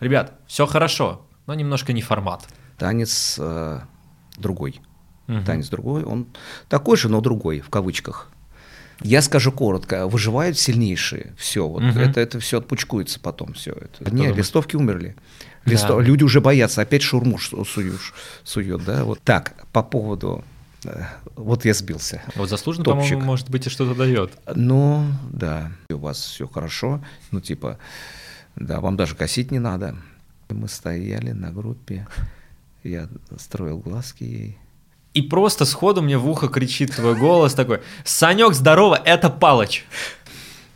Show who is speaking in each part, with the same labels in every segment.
Speaker 1: Ребят, все хорошо, но немножко не формат.
Speaker 2: Танец э, другой.
Speaker 1: Мгм.
Speaker 2: Танец другой, он такой же, но другой, в кавычках. Я скажу коротко, выживают сильнейшие. Все, вот
Speaker 1: Мгм.
Speaker 2: это, это все отпучкуется потом. Все это.
Speaker 1: Кто
Speaker 2: Не,
Speaker 1: думает?
Speaker 2: листовки умерли. Листо-
Speaker 1: Да.
Speaker 2: Люди уже боятся, опять шурму суешь, сует, да. Вот так, по поводу. э, Вот я сбился.
Speaker 1: Вот заслуженно, по-моему, может быть, и что-то дает.
Speaker 2: Ну, да, у вас все хорошо. Ну, типа, да, вам даже косить не надо. Мы стояли на группе, я строил глазки ей.
Speaker 1: И просто сходу мне в ухо кричит твой голос такой, Санек, здорово, это Палыч.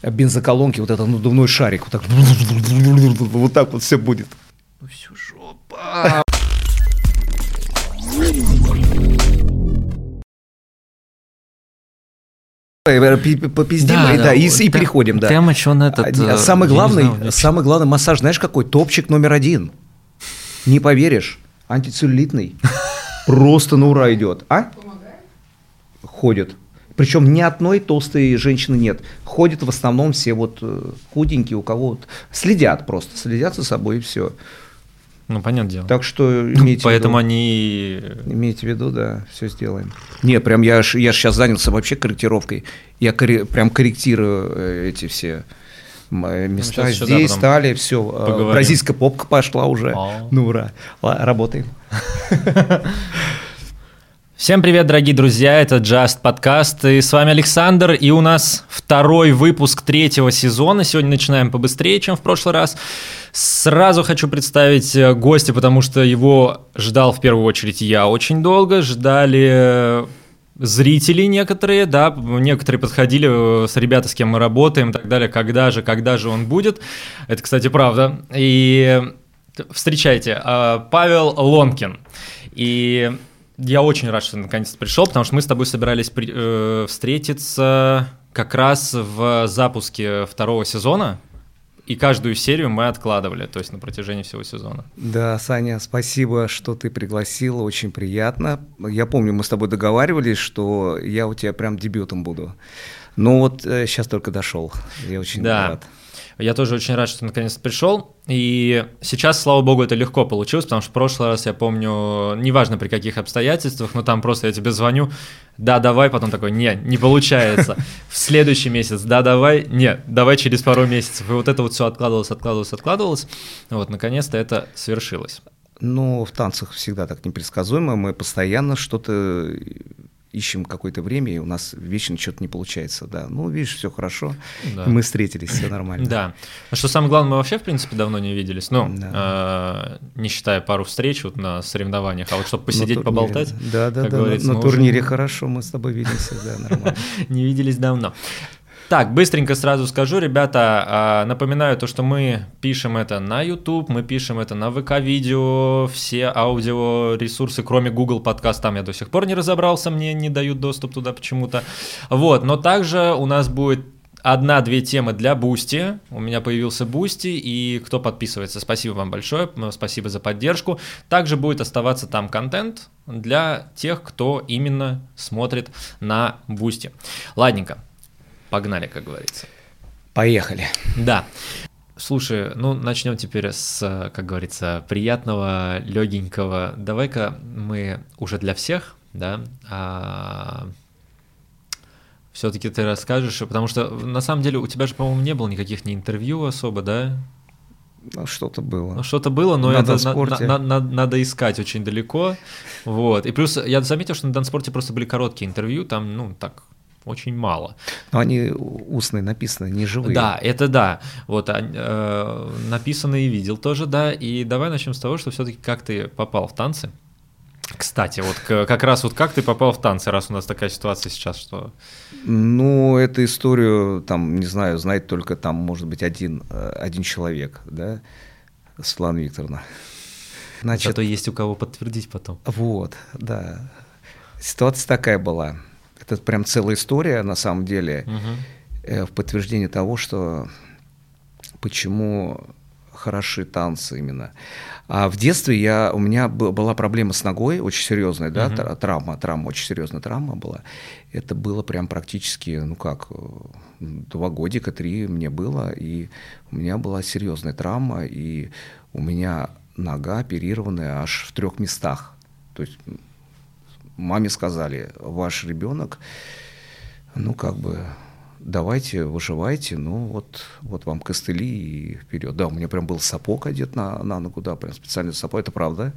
Speaker 2: А бензоколонки, вот этот надувной шарик, вот так, вот так вот все будет. Ну все, жопа. Попиздим, и, да, и, и переходим, да.
Speaker 1: Темыч, он этот...
Speaker 2: А,
Speaker 1: э,
Speaker 2: самый главный,
Speaker 1: знаю,
Speaker 2: самый главный массаж, знаешь какой? Топчик номер один. Не поверишь, антицеллюлитный. Просто на ура идет. А? Ходят. Причем ни одной толстой женщины нет. Ходят в основном все вот э, худенькие, у кого вот следят просто, следят за собой и все.
Speaker 1: Ну, понятное дело.
Speaker 2: Так что имейте
Speaker 1: Поэтому
Speaker 2: в виду.
Speaker 1: они...
Speaker 2: Имейте в виду, да, все сделаем. Не, прям я ж, я ж сейчас занялся вообще корректировкой. Я корре- прям корректирую э, эти все э, места.
Speaker 1: щас еще, да,
Speaker 2: Здесь, стали, все.
Speaker 1: поговорим.
Speaker 2: Бразильская попка пошла уже.
Speaker 1: А.
Speaker 2: Ну, ура. Ла- Работаем.
Speaker 1: Всем привет, дорогие друзья, это Just подкаст, и с вами Александр, и у нас второй выпуск третьего сезона. Сегодня начинаем побыстрее, чем в прошлый раз. Сразу хочу представить э, гостя, потому что его ждал в первую очередь я очень долго, ждали э, зрители некоторые, да, некоторые подходили э, с ребята, с кем мы работаем и так далее, когда же, когда же он будет. Это, кстати, правда. И встречайте, Павел Ломкин. И я очень рад, что ты наконец-то пришел, потому что мы с тобой собирались при- э, встретиться как раз в запуске второго сезона, и каждую серию мы откладывали, то есть на протяжении всего сезона.
Speaker 2: Да, Саня, спасибо, что ты пригласила, очень приятно. Я помню, мы с тобой договаривались, что я у тебя прям дебютом буду. Ну вот сейчас только дошел. Я очень
Speaker 1: Да.
Speaker 2: рад.
Speaker 1: Я тоже очень рад, что ты наконец-то пришел. И сейчас, слава богу, это легко получилось, потому что в прошлый раз, я помню, неважно при каких обстоятельствах, но там просто я тебе звоню, да, давай, потом такой, не, не получается. В следующий месяц, да, давай, нет, давай через пару месяцев. И вот это вот все откладывалось, откладывалось, откладывалось. Вот, наконец-то это свершилось.
Speaker 2: Ну, в танцах всегда так непредсказуемо. Мы постоянно что-то ищем какое-то время, и у нас вечно что-то не получается. Да. Ну, видишь, все хорошо.
Speaker 1: Да.
Speaker 2: Мы встретились, все нормально.
Speaker 1: Да. А что самое главное, мы вообще, в принципе, давно не виделись. Ну,
Speaker 2: Да.
Speaker 1: э, не считая пару встреч вот на соревнованиях, а вот чтобы посидеть,
Speaker 2: турнире.
Speaker 1: поболтать,
Speaker 2: Да, да, да. на-
Speaker 1: уже
Speaker 2: турнире хорошо, мы с тобой видимся, да, нормально.
Speaker 1: не виделись давно. Так, быстренько сразу скажу, ребята, а, напоминаю то, что мы пишем это на YouTube, мы пишем это на ВК-видео, все аудиоресурсы, кроме Google подкаст, там я до сих пор не разобрался, мне не дают доступ туда почему-то. Вот, но также у нас будет одна-две темы для Boosty. У меня появился Boosty, и кто подписывается, спасибо вам большое, спасибо за поддержку. Также будет оставаться там контент для тех, кто именно смотрит на Boosty. Ладненько, погнали, как говорится.
Speaker 2: Поехали.
Speaker 1: Да. Слушай, ну начнем теперь с, как говорится, приятного, легенького. Давай-ка мы уже для всех, да, все-таки ты расскажешь, потому что на самом деле у тебя же, по-моему, не было никаких ни интервью особо, да?
Speaker 2: Ну, что-то было.
Speaker 1: Ну, что-то было, но
Speaker 2: На
Speaker 1: это на- на- на- надо искать очень далеко. Вот. И плюс я заметил, что на Данспорте просто были короткие интервью, там, ну, так, очень мало.
Speaker 2: Но они устные написаны, не живые.
Speaker 1: Да, это да. Вот а, э, написано и видел тоже, да. И давай начнем с того, что все-таки как ты попал в танцы. Кстати, вот как раз вот как ты попал в танцы, раз у нас такая ситуация сейчас, что
Speaker 2: Ну, эту историю, там, не знаю, знает только там, может быть, один, э, один человек, да, Светлана Викторовна. Значит,
Speaker 1: зато есть у кого подтвердить потом.
Speaker 2: вот, да. Ситуация такая была. Это прям целая история, на самом деле, э, в подтверждение того, что почему хороши танцы именно. А в детстве я, у меня была проблема с ногой, очень серьезная, да, uh-huh. травма, травма, очень серьезная травма была. Это было прям практически, ну как, два годика, три мне было, и у меня была серьезная травма, и у меня нога оперированная аж в трех местах. То есть маме сказали, ваш ребенок, ну как бы давайте, выживайте, ну вот, вот вам костыли и вперед. Да, у меня прям был сапог одет на, на ногу, да, прям специальный сапог, это правда?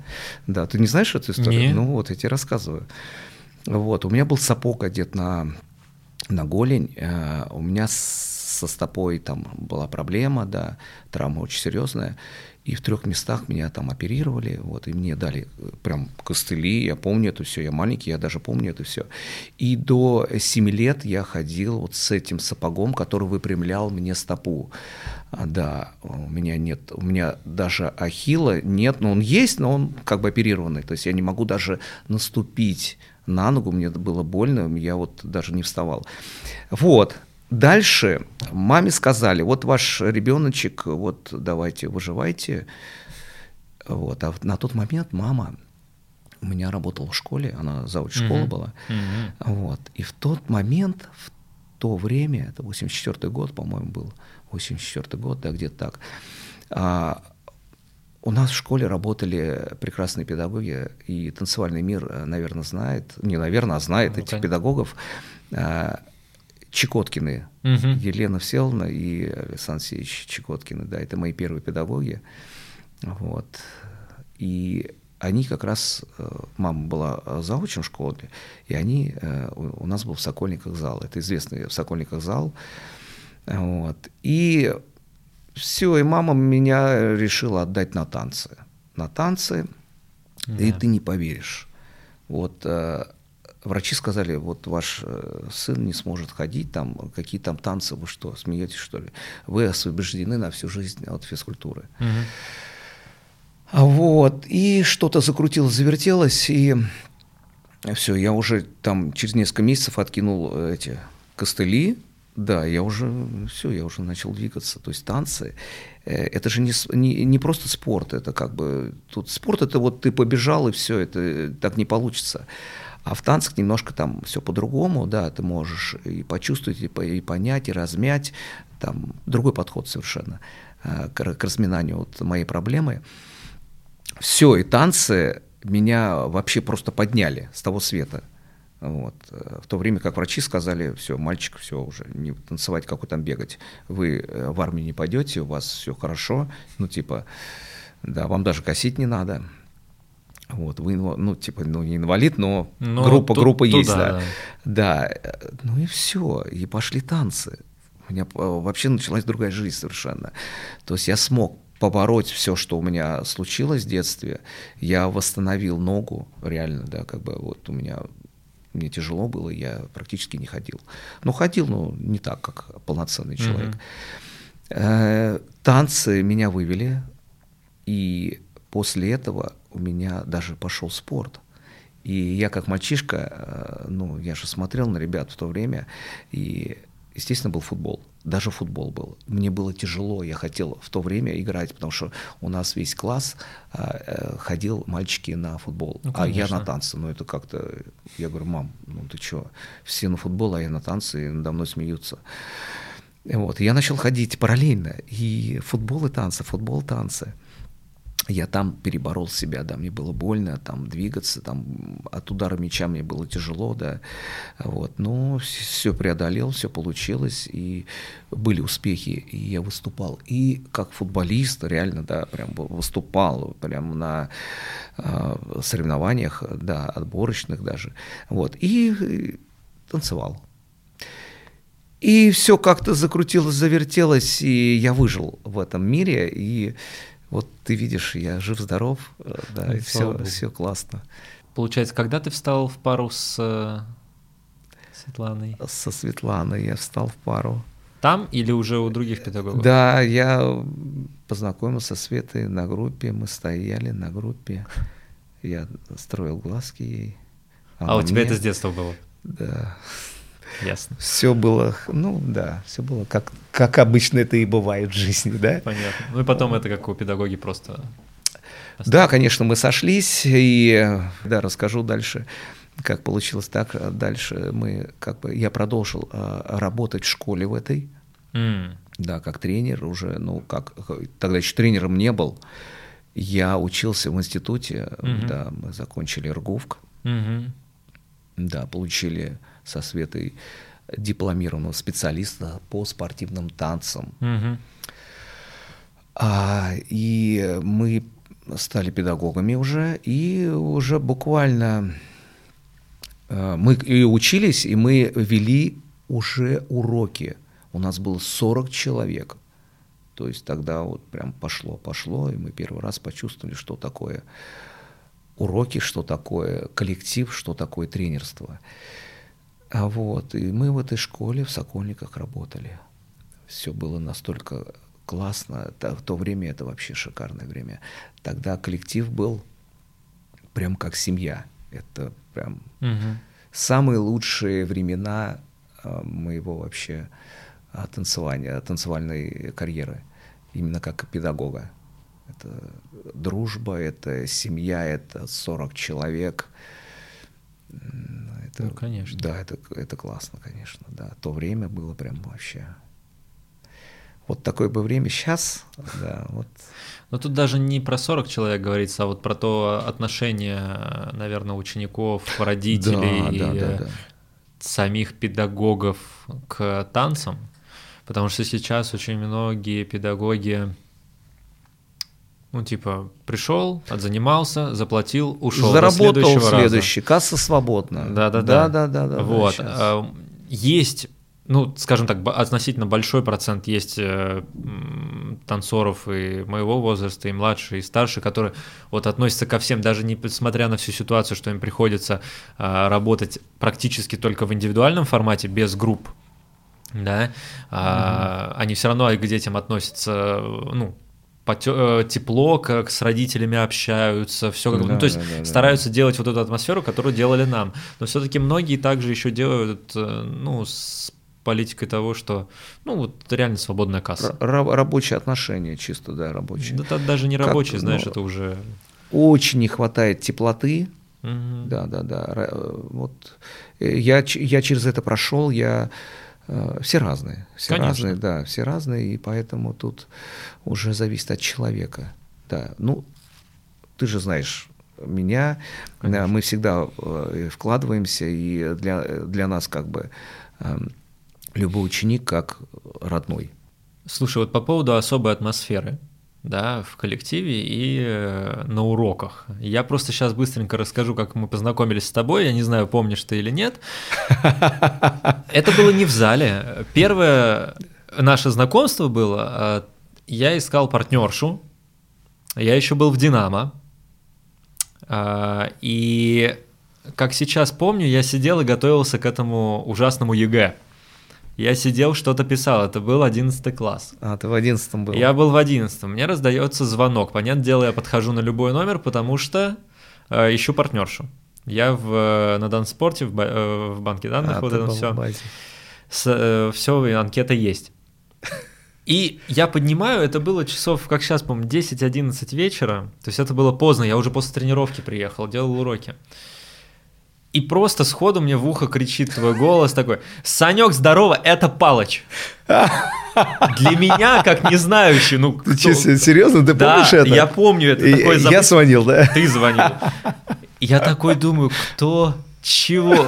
Speaker 2: Да, ты не знаешь эту историю?
Speaker 1: Не.
Speaker 2: Ну вот, я тебе рассказываю. Вот, у меня был сапог одет на, на голень, э, у меня со стопой там была проблема, да, травма очень серьезная, и в трех местах меня там оперировали, вот, и мне дали э, прям костыли, я помню это все, я маленький, я даже помню это все. И до 7 лет я ходил вот с этим сапогом, который выпрямлял мне стопу. А, да, у меня нет, у меня даже ахилла нет, но он есть, но он как бы оперированный, то есть я не могу даже наступить на ногу, мне было больно, я вот даже не вставал. Вот, Дальше маме сказали, вот ваш ребеночек, вот давайте выживайте. Вот. А на тот момент мама у меня работала в школе, она зауч школы mm-hmm. была. Mm-hmm. Вот. И в тот момент, в то время, это 84 год, по-моему, был, 84 год, да, где-то так, а, у нас в школе работали прекрасные педагоги, и танцевальный мир, наверное, знает, не наверное, а знает ну, этих педагогов. А, Чекоткины, угу. Елена Всеволодовна и Александр Алексеевич Чекоткины, да, это мои первые педагоги, вот, и они как раз, э, мама была заучем в школе, и они, э, у нас был в Сокольниках зал, это известный в Сокольниках зал, вот, и все, и мама меня решила отдать на танцы, на танцы, да. и ты не поверишь, вот э, врачи сказали, вот ваш э, сын не сможет ходить, там какие там танцы, вы что, смеетесь что ли? Вы освобождены на всю жизнь от физкультуры. Угу. Вот, и что-то закрутилось, завертелось, и все, я уже там через несколько месяцев откинул э, эти костыли, да, я уже, все, я уже начал двигаться, то есть танцы, э, это же не, не, не просто спорт, это как бы, тут спорт это вот ты побежал и все, это так не получится. А в танцах немножко там все по-другому, да, ты можешь и почувствовать, и, понять, и размять, там другой подход совершенно э, к, к разминанию вот моей проблемы. Все, и танцы меня вообще просто подняли с того света. Вот. В то время как врачи сказали, все, мальчик, все уже, не танцевать, как вы там бегать. Вы э, в армию не пойдете, у вас все хорошо, ну типа, да, вам даже косить не надо. Вот, вы, ну, типа, ну, не инвалид, но, но группа, тут, группа есть, да. да. Да, ну и все, и пошли танцы. У меня вообще началась другая жизнь совершенно. То есть я смог побороть все, что у меня случилось в детстве. Я восстановил ногу, реально, да, как бы вот у меня мне тяжело было, я практически не ходил. Ну, ходил, но не так, как полноценный человек. Mm-hmm. Танцы меня вывели, и после этого у меня даже пошел спорт. И я как мальчишка, э, ну, я же смотрел на ребят в то время, и, естественно, был футбол. Даже футбол был. Мне было тяжело, я хотел в то время играть, потому что у нас весь класс а, э, ходил мальчики на футбол, ну, а я на танцы. Ну, это как-то, я говорю, мам, ну ты что, все на футбол, а я на танцы, и надо мной смеются. Вот, я начал ходить параллельно, и футбол и танцы, футбол, танцы я там переборол себя, да, мне было больно там двигаться, там от удара мяча мне было тяжело, да, вот, но все преодолел, все получилось, и были успехи, и я выступал, и как футболист реально, да, прям выступал, прям на э, соревнованиях, да, отборочных даже, вот, и танцевал. И все как-то закрутилось, завертелось, и я выжил в этом мире, и вот ты видишь, я жив-здоров, э, да, ну, и все, все классно.
Speaker 1: Получается, когда ты встал в пару с э, Светланой?
Speaker 2: Со Светланой я встал в пару.
Speaker 1: Там или уже у других педагогов?
Speaker 2: Да, я познакомился со Светой на группе, мы стояли на группе, я строил глазки ей.
Speaker 1: А у тебя это с детства было?
Speaker 2: Да.
Speaker 1: Ясно.
Speaker 2: Все было, ну да, все было как, как обычно это и бывает в жизни, да?
Speaker 1: Понятно. Ну и потом это как у педагоги просто...
Speaker 2: Да, конечно, мы сошлись, и да, расскажу дальше, как получилось так. Дальше мы, как бы, я продолжил а, работать в школе в этой,
Speaker 1: М,
Speaker 2: да, как тренер уже, ну, как, тогда еще тренером не был. Я учился в институте,
Speaker 1: Мгм.
Speaker 2: да, мы закончили РГУФК,
Speaker 1: мгм.
Speaker 2: да, получили со Светой дипломированного специалиста по спортивным танцам.
Speaker 1: Мгм.
Speaker 2: А, и мы стали педагогами уже, и уже буквально э, мы и учились, и мы вели уже уроки. У нас было 40 человек. То есть тогда вот прям пошло, пошло, и мы первый раз почувствовали, что такое уроки, что такое коллектив, что такое тренерство. А вот, и мы в этой школе в Сокольниках работали. Все было настолько классно. В то время это вообще шикарное время. Тогда коллектив был прям как семья. Это прям
Speaker 1: Мгм.
Speaker 2: самые лучшие времена а, моего вообще а, танцевания, танцевальной карьеры. Именно как педагога. Это дружба, это семья, это 40 человек. Это,
Speaker 1: Ну, конечно.
Speaker 2: Да, это, это классно, конечно. Да. То время было прям вообще... Вот такое бы время сейчас, да, вот
Speaker 1: Но тут даже не про 40 человек говорится, а вот про то отношение, наверное, учеников, родителей,
Speaker 2: Да, да, да, да.
Speaker 1: самих педагогов к танцам. Потому что сейчас очень многие педагоги, ну, типа, пришел, отзанимался, заплатил, ушел.
Speaker 2: Заработал
Speaker 1: следующего раза.
Speaker 2: следующий, касса свободна.
Speaker 1: Да, да, да.
Speaker 2: Да, да, да, да.
Speaker 1: Вот.
Speaker 2: щас.
Speaker 1: а, Есть, ну, скажем так, относительно большой процент есть э, танцоров и моего возраста, и младше, и старше, которые вот относятся ко всем, даже несмотря на всю ситуацию, что им приходится а, работать практически только в индивидуальном формате, без групп, да, а, они все равно к детям относятся, ну, потё- э, тепло, как с родителями общаются, все как бы, ну,
Speaker 2: Да,
Speaker 1: то есть
Speaker 2: да, да, да.
Speaker 1: стараются делать вот эту атмосферу, которую делали нам. Но все-таки многие также еще делают, э, ну, с политикой того, что, ну, вот реально свободная касса.
Speaker 2: Р- ра- рабочие отношения чисто, да, рабочие.
Speaker 1: Да, даже не
Speaker 2: Как,
Speaker 1: рабочие, знаешь,
Speaker 2: ну,
Speaker 1: это уже...
Speaker 2: Очень не хватает теплоты.
Speaker 1: Мгм.
Speaker 2: Да, да, да. Э, Вот я, я через это прошел, я все разные, все
Speaker 1: Конечно.
Speaker 2: разные, да, все разные, и поэтому тут уже зависит от человека. Да, ну, ты же знаешь меня, да,
Speaker 1: Конечно.
Speaker 2: мы всегда э, вкладываемся, и для, для нас как бы эм, любой ученик как родной.
Speaker 1: Слушай, вот по поводу особой атмосферы, да, в коллективе и э, на уроках. Я просто сейчас быстренько расскажу, как мы познакомились с тобой. Я не знаю, помнишь ты или нет. Это было не в зале. Первое наше знакомство было, э, я искал партнершу, я еще был в «Динамо», А, и как сейчас помню, я сидел и готовился к этому ужасному ЕГЭ. Я сидел, что-то писал, это был 11 класс.
Speaker 2: А, ты в одиннадцатом был.
Speaker 1: Я был в 11 мне раздается звонок. Понятное дело, я подхожу на любой номер, потому что э, ищу партнершу. Я в, э, на Данспорте, в, э, в банке данных,
Speaker 2: А,
Speaker 1: вот это все.
Speaker 2: базе.
Speaker 1: все, анкета есть. И я поднимаю, это было часов, как сейчас помню, 10-11 вечера. То есть это было поздно, я уже после тренировки приехал, делал уроки. И просто сходу мне в ухо кричит твой голос такой, «Санек, здорово, это Палыч». Для меня, как не знающий, ну...
Speaker 2: Ты
Speaker 1: кто-
Speaker 2: че, серьезно, ты
Speaker 1: Да,
Speaker 2: помнишь это?
Speaker 1: я помню это.
Speaker 2: И-
Speaker 1: такой
Speaker 2: я
Speaker 1: забыт-
Speaker 2: звонил, да?
Speaker 1: Ты звонил. Я такой думаю, кто, чего?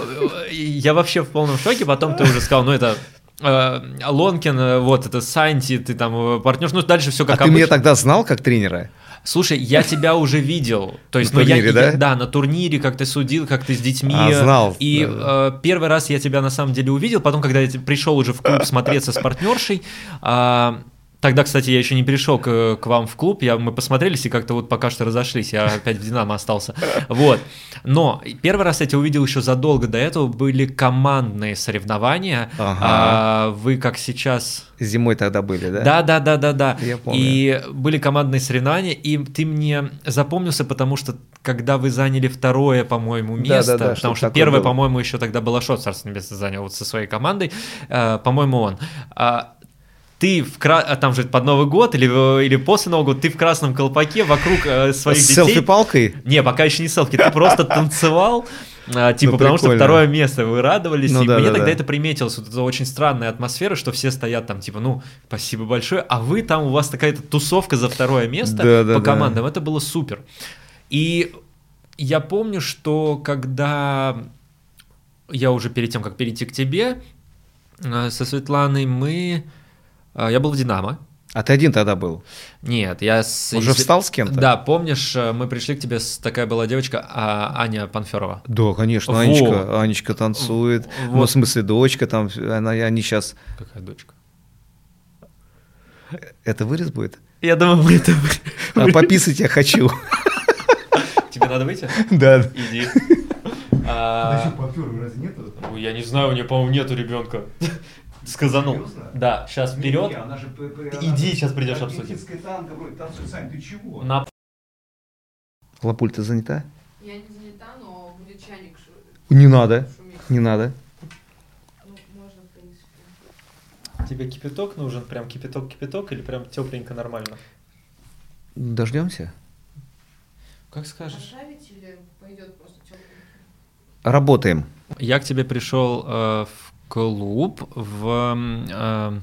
Speaker 1: Я вообще в полном шоке. Потом ты уже сказал, ну это э, Лонкин, э, вот это Санти, ты там партнер. Ну дальше все
Speaker 2: А
Speaker 1: как
Speaker 2: ты
Speaker 1: обычно.
Speaker 2: меня тогда знал как тренера?
Speaker 1: Слушай, я тебя уже видел. То есть,
Speaker 2: На
Speaker 1: ну, я-
Speaker 2: турнире,
Speaker 1: я-
Speaker 2: да?
Speaker 1: Да, на турнире, как ты судил, как ты с детьми.
Speaker 2: А, знал,
Speaker 1: И
Speaker 2: да.
Speaker 1: э, первый раз я тебя на самом деле увидел. Потом, когда я пришел уже в клуб смотреться с партнершей, а, Тогда, кстати, я еще не перешел к, к вам в клуб, я, мы посмотрелись и как-то вот пока что разошлись, я опять в Динамо остался. Вот. Но первый раз я тебя увидел еще задолго до этого, были командные соревнования.
Speaker 2: Ага.
Speaker 1: А, вы как сейчас...
Speaker 2: Зимой тогда были, да?
Speaker 1: Да, да, да, да, да.
Speaker 2: Я помню.
Speaker 1: И были командные соревнования, и ты мне запомнился, потому что когда вы заняли второе, по-моему,
Speaker 2: Да,
Speaker 1: место,
Speaker 2: да, да,
Speaker 1: потому
Speaker 2: что-то
Speaker 1: что
Speaker 2: такое
Speaker 1: первое, по-моему, еще тогда Балашов, царство небесное, занял вот со своей командой, э, по-моему, он. А, ты в кра... а там же под Новый год или, или после Нового года, ты в красном колпаке вокруг э, своих
Speaker 2: С
Speaker 1: детей.
Speaker 2: селфи-палкой?
Speaker 1: Не, пока еще не селфи, ты просто танцевал, а, типа,
Speaker 2: Ну,
Speaker 1: потому что второе место, вы радовались,
Speaker 2: Ну
Speaker 1: и
Speaker 2: да,
Speaker 1: мне
Speaker 2: да,
Speaker 1: тогда
Speaker 2: да.
Speaker 1: это приметилось, вот эта очень странная атмосфера, что все стоят там, типа, ну, спасибо большое, а вы там, у вас такая-то тусовка за второе место
Speaker 2: Да, да,
Speaker 1: по
Speaker 2: да.
Speaker 1: командам, это было супер. И я помню, что когда я уже перед тем, как перейти к тебе, э, со Светланой мы... э, Я был в «Динамо»,
Speaker 2: А ты один тогда был?
Speaker 1: нет, я с...
Speaker 2: Уже
Speaker 1: если-
Speaker 2: встал с кем-то?
Speaker 1: Да, помнишь, э, мы пришли к тебе, с... такая была девочка, а, Аня Панферова.
Speaker 2: Да, конечно,
Speaker 1: Во.
Speaker 2: Анечка, Анечка танцует. Ну,
Speaker 1: Вот.
Speaker 2: в смысле, дочка там, она, они сейчас...
Speaker 1: Какая дочка?
Speaker 2: Это вырез будет?
Speaker 1: Я думаю, мы это...
Speaker 2: А, пописать я хочу.
Speaker 1: Тебе надо выйти?
Speaker 2: Да.
Speaker 1: Иди. А, ну, Я не знаю, у нее, по-моему, нету ребенка. Сказанул.
Speaker 2: Серьезно?
Speaker 1: Да, сейчас вперед. Иди, сейчас придешь обсудим.
Speaker 2: Ты чего?
Speaker 1: На
Speaker 2: Лапуль, ты занята?
Speaker 3: Я не занята, но будет чайник шу-
Speaker 2: Не надо,
Speaker 3: шуметь.
Speaker 2: не надо.
Speaker 3: Ну, можно, в принципе.
Speaker 1: Тебе кипяток нужен, прям кипяток-кипяток или прям тепленько нормально?
Speaker 2: Дождемся?
Speaker 1: Как скажешь.
Speaker 3: Оставить или пойдет просто тепленький?
Speaker 2: Работаем.
Speaker 1: Я к тебе пришел э, в клуб в... э,
Speaker 2: А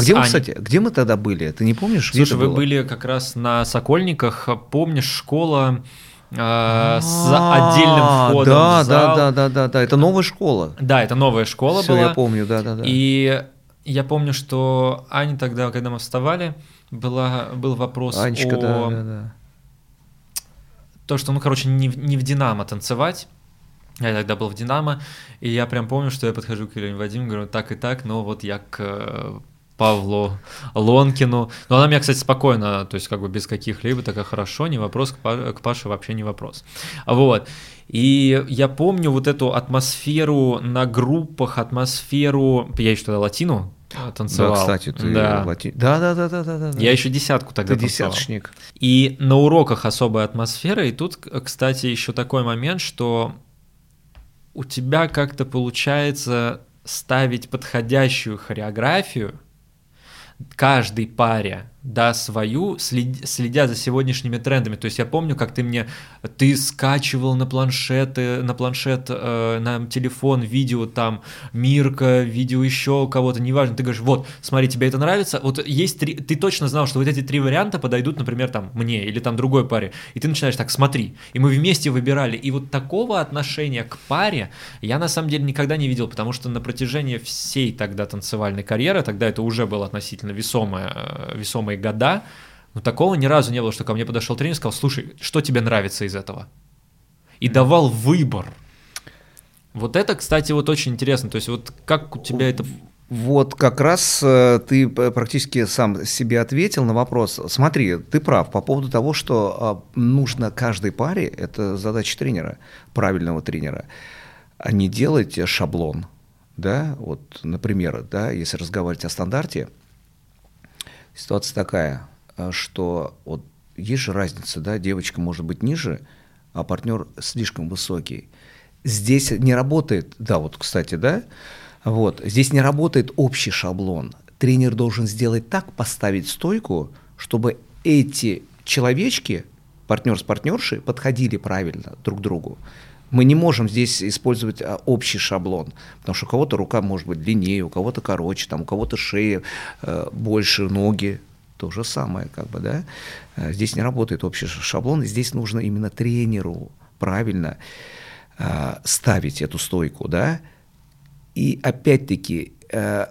Speaker 2: где мы,
Speaker 1: Аней.
Speaker 2: кстати, где мы тогда были? Ты не помнишь? где
Speaker 1: Слушай, вы
Speaker 2: было?
Speaker 1: были как раз на Сокольниках, помнишь, школа э, с
Speaker 2: А,
Speaker 1: отдельным входом
Speaker 2: Да, да, да, да, да, да. Это новая школа.
Speaker 1: Да, это новая школа
Speaker 2: Все,
Speaker 1: была.
Speaker 2: я помню, да, да, да.
Speaker 1: И я помню, что Аня тогда, когда мы вставали, была, был вопрос
Speaker 2: Анечка,
Speaker 1: о
Speaker 2: да, да, да.
Speaker 1: то, что, ну, короче, не, не в «Динамо» танцевать. Я тогда был в «Динамо», и я прям помню, что я подхожу к Елене Вадимовне, говорю, так и так, но вот я к э, Павлу Лонкину. Но она меня, кстати, спокойно, то есть как бы без каких-либо, такая хорошо, не вопрос, к, Па- к Паше вообще не вопрос. Вот. И я помню вот эту атмосферу на группах, атмосферу... Я еще тогда латину танцевал.
Speaker 2: Да, кстати, ты
Speaker 1: Да.
Speaker 2: лати- Да, да, да, да, да, да.
Speaker 1: Я еще десятку тогда
Speaker 2: Ты
Speaker 1: танцевал.
Speaker 2: десяточник.
Speaker 1: И на уроках особая атмосфера. И тут, кстати, еще такой момент, что у тебя как-то получается ставить подходящую хореографию каждой паре, да, свою, след- следя за сегодняшними трендами. То есть я помню, как ты мне, ты скачивал на планшеты, на планшет, э, на телефон видео там Мирка, видео еще кого-то, неважно, ты говоришь, вот, смотри, тебе это нравится, вот есть три, ты точно знал, что вот эти три варианта подойдут, например, там мне или там другой паре, и ты начинаешь так, смотри, и мы вместе выбирали, и вот такого отношения к паре я на самом деле никогда не видел, потому что на протяжении всей тогда танцевальной карьеры, тогда это уже было относительно весомое, э, весомые года, но такого ни разу не было, что ко мне подошел тренер и сказал, слушай, что тебе нравится из этого? И давал выбор. Вот это, кстати, вот очень интересно. То есть вот как у тебя это...
Speaker 2: Вот как раз э, ты п- практически сам себе ответил на вопрос. Смотри, ты прав по поводу того, что а, нужно каждой паре, это задача тренера, правильного тренера, а не делать шаблон. Да, вот, например, да, если разговаривать о стандарте, ситуация такая, а, что вот есть же разница, да, девочка может быть ниже, а партнер слишком высокий. Здесь не работает, да, вот, кстати, да, вот, здесь не работает общий шаблон. Тренер должен сделать так, поставить стойку, чтобы эти человечки, партнер с партнершей, подходили правильно друг к другу. Мы не можем здесь использовать а, общий шаблон, потому что у кого-то рука может быть длиннее, у кого-то короче, там, у кого-то шея э, больше, ноги, то же самое, как бы, да. Э, Здесь не работает общий шаблон, здесь нужно именно тренеру правильно э, ставить эту стойку, да. И опять-таки э,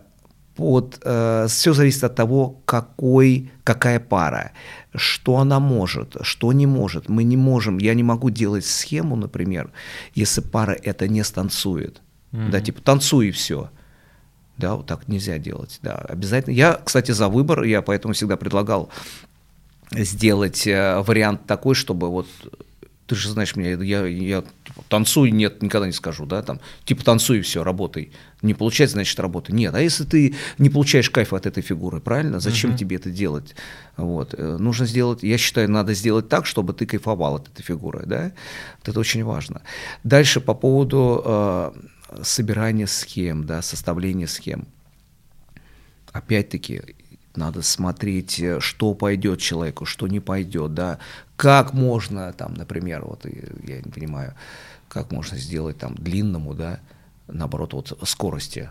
Speaker 2: под все зависит от того, какой, какая пара, что она может, что не может. Мы не можем, я не могу делать схему, например, если пара это не станцует. Да, типа танцуй и все. Да, вот так нельзя делать. Да, обязательно. Я, кстати, за выбор, я поэтому всегда предлагал сделать э, вариант такой, чтобы вот ты же знаешь меня, я, я типа, танцуй, нет, никогда не скажу, да, там, типа танцуй и все, работай. Не получается, значит, работай. Нет, а если ты не получаешь кайфа от этой фигуры, правильно, зачем uh-huh. тебе это делать? Вот, э, нужно сделать, я считаю, надо сделать так, чтобы ты кайфовал от этой фигуры, да, вот это очень важно. Дальше по поводу э, собирания схем, да, составления схем. Опять-таки, надо смотреть, э, что пойдет человеку, что не пойдет, да, как можно, там, например, вот я не понимаю, как можно сделать там длинному, да, наоборот, вот скорости,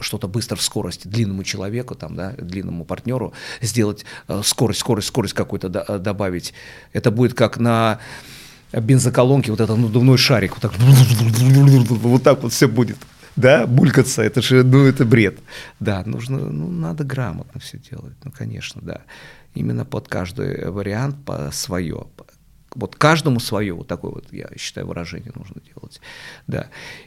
Speaker 2: что-то быстро в скорости длинному человеку, там, да, длинному партнеру сделать э, скорость, скорость, скорость какую-то э, добавить. Это будет как на бензоколонке вот этот надувной шарик, вот так, вот так вот все будет да, булькаться, это же, ну, это бред. Да, нужно, ну, надо грамотно все делать, ну, конечно, да. Именно под каждый вариант по свое. Вот каждому свое, вот такое вот, я считаю, выражение нужно делать, да.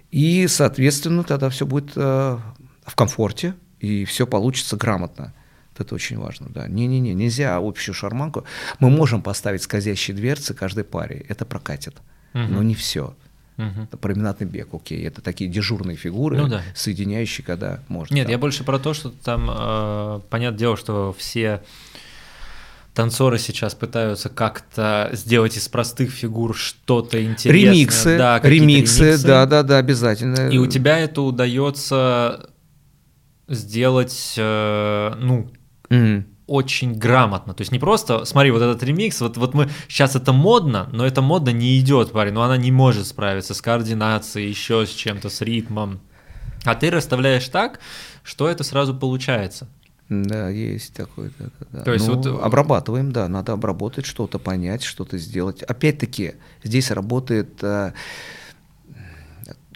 Speaker 2: И, соответственно, тогда все будет э, в комфорте, и все получится грамотно. Это очень важно, да. Не-не-не, нельзя общую шарманку. Мы можем поставить скользящие дверцы каждой паре, это прокатит, угу. но не все. Угу. Променадный бег, окей, это такие дежурные фигуры, ну, да. соединяющие, когда можно.
Speaker 1: Нет,
Speaker 2: там.
Speaker 1: я больше про то, что там, э, понятное дело, что все танцоры сейчас пытаются как-то сделать из простых фигур что-то интересное.
Speaker 2: Ремиксы, да, ремиксы, ремиксы, да, да, да, обязательно.
Speaker 1: И у тебя это удается сделать, э, ну, mm очень грамотно. То есть не просто, смотри, вот этот ремикс, вот, вот мы сейчас это модно, но это модно не идет, парень, но она не может справиться с координацией, еще с чем-то, с ритмом. А ты расставляешь так, что это сразу получается.
Speaker 2: Да, есть такой. Да, да. То есть ну, вот э, обрабатываем, да, надо обработать что-то, понять, что-то сделать. Опять-таки здесь работает э,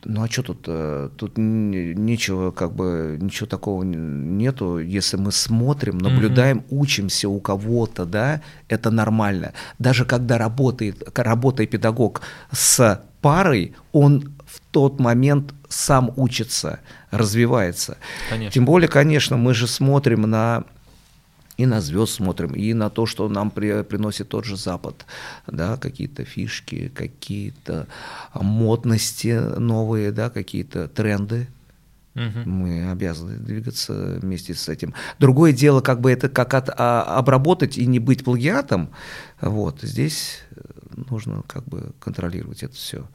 Speaker 2: ну а что тут? Э, тут ничего, как бы, ничего такого нету. Если мы смотрим, наблюдаем, mm-hmm. учимся у кого-то, да, это нормально. Даже когда работает, работает педагог с парой, он в тот момент сам учится, развивается. Конечно. Тем более, конечно, мы же смотрим на и на звезд смотрим, и на то, что нам при, приносит тот же Запад, да, какие-то фишки, какие-то модности новые, да, какие-то тренды. Угу. Мы обязаны двигаться вместе с этим. Другое дело, как бы это как от, а, обработать и не быть плагиатом. Вот здесь нужно как бы контролировать это все.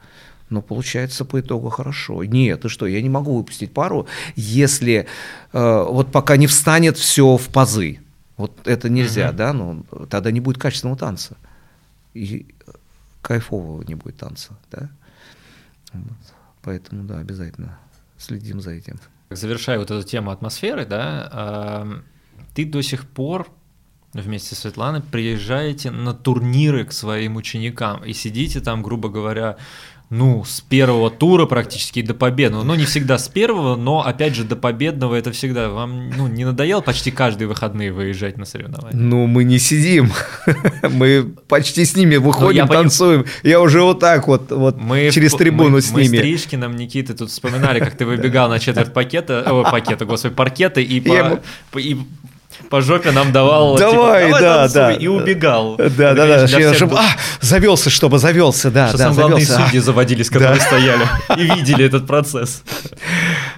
Speaker 2: Но получается по итогу хорошо. Нет, ты что, я не могу выпустить пару, если э, вот пока не встанет все в пазы. Вот это нельзя, угу. да, но тогда не будет качественного танца. И кайфового не будет танца, да. Вот. Поэтому, да, обязательно следим за этим.
Speaker 1: Завершая вот эту тему атмосферы, да, ты до сих пор вместе с Светланой приезжаете на турниры к своим ученикам и сидите там, грубо говоря, ну, с первого тура практически до победного. Ну, не всегда с первого, но, опять же, до победного это всегда. Вам, ну, не надоело почти каждые выходные выезжать на соревнования?
Speaker 2: Ну, мы не сидим. мы почти с ними выходим, ну, танцуем. Я уже вот так вот, вот мы через трибуну
Speaker 1: мы,
Speaker 2: с ними.
Speaker 1: Мы с Тришкиным, Никитой тут вспоминали, как ты выбегал на четверть пакета, о, пакета, господи, паркета, и, по, и по жопе нам давал.
Speaker 2: Типа, Давай, типа, да, да.
Speaker 1: И убегал.
Speaker 2: Да, да, да. Всех... Чтобы, а, завелся, чтобы завелся, да.
Speaker 1: Что
Speaker 2: да,
Speaker 1: самое главное, судьи а. заводились, которые да. стояли и видели этот процесс.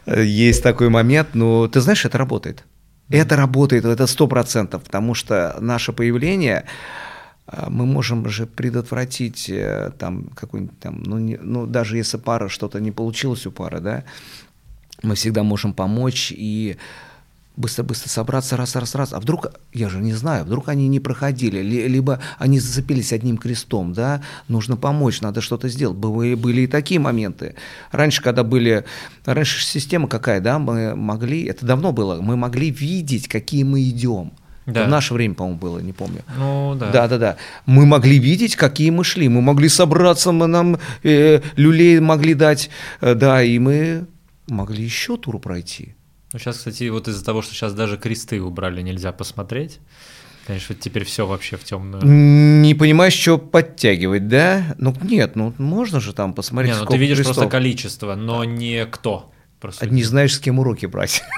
Speaker 2: Есть такой момент, но ты знаешь, это работает. Это работает, это сто процентов, потому что наше появление а, мы можем же предотвратить э, там какой-нибудь там, ну, не, ну даже если пара что-то не получилось у пары, да, мы всегда можем помочь и быстро-быстро собраться, раз, раз, раз. А вдруг, я же не знаю, вдруг они не проходили, либо они зацепились одним крестом, да, нужно помочь, надо что-то сделать. Были, были и такие моменты. Раньше, когда были, раньше система какая, да, мы могли, это давно было, мы могли видеть, какие мы идем. Да. В наше время, по-моему, было, не помню.
Speaker 1: Ну, да.
Speaker 2: Да, да, да. Мы могли видеть, какие мы шли. Мы могли собраться, мы нам э, люлей могли дать, э, да, и мы могли еще туру пройти.
Speaker 1: Ну, сейчас, кстати, вот из-за того, что сейчас даже кресты убрали, нельзя посмотреть. Конечно, теперь все вообще в темную.
Speaker 2: Не понимаешь, что подтягивать, да? Ну нет, ну можно же там посмотреть. Не, ну
Speaker 1: ты видишь крестов. просто количество, но не кто. просудить.
Speaker 2: Не знаешь, с кем уроки брать.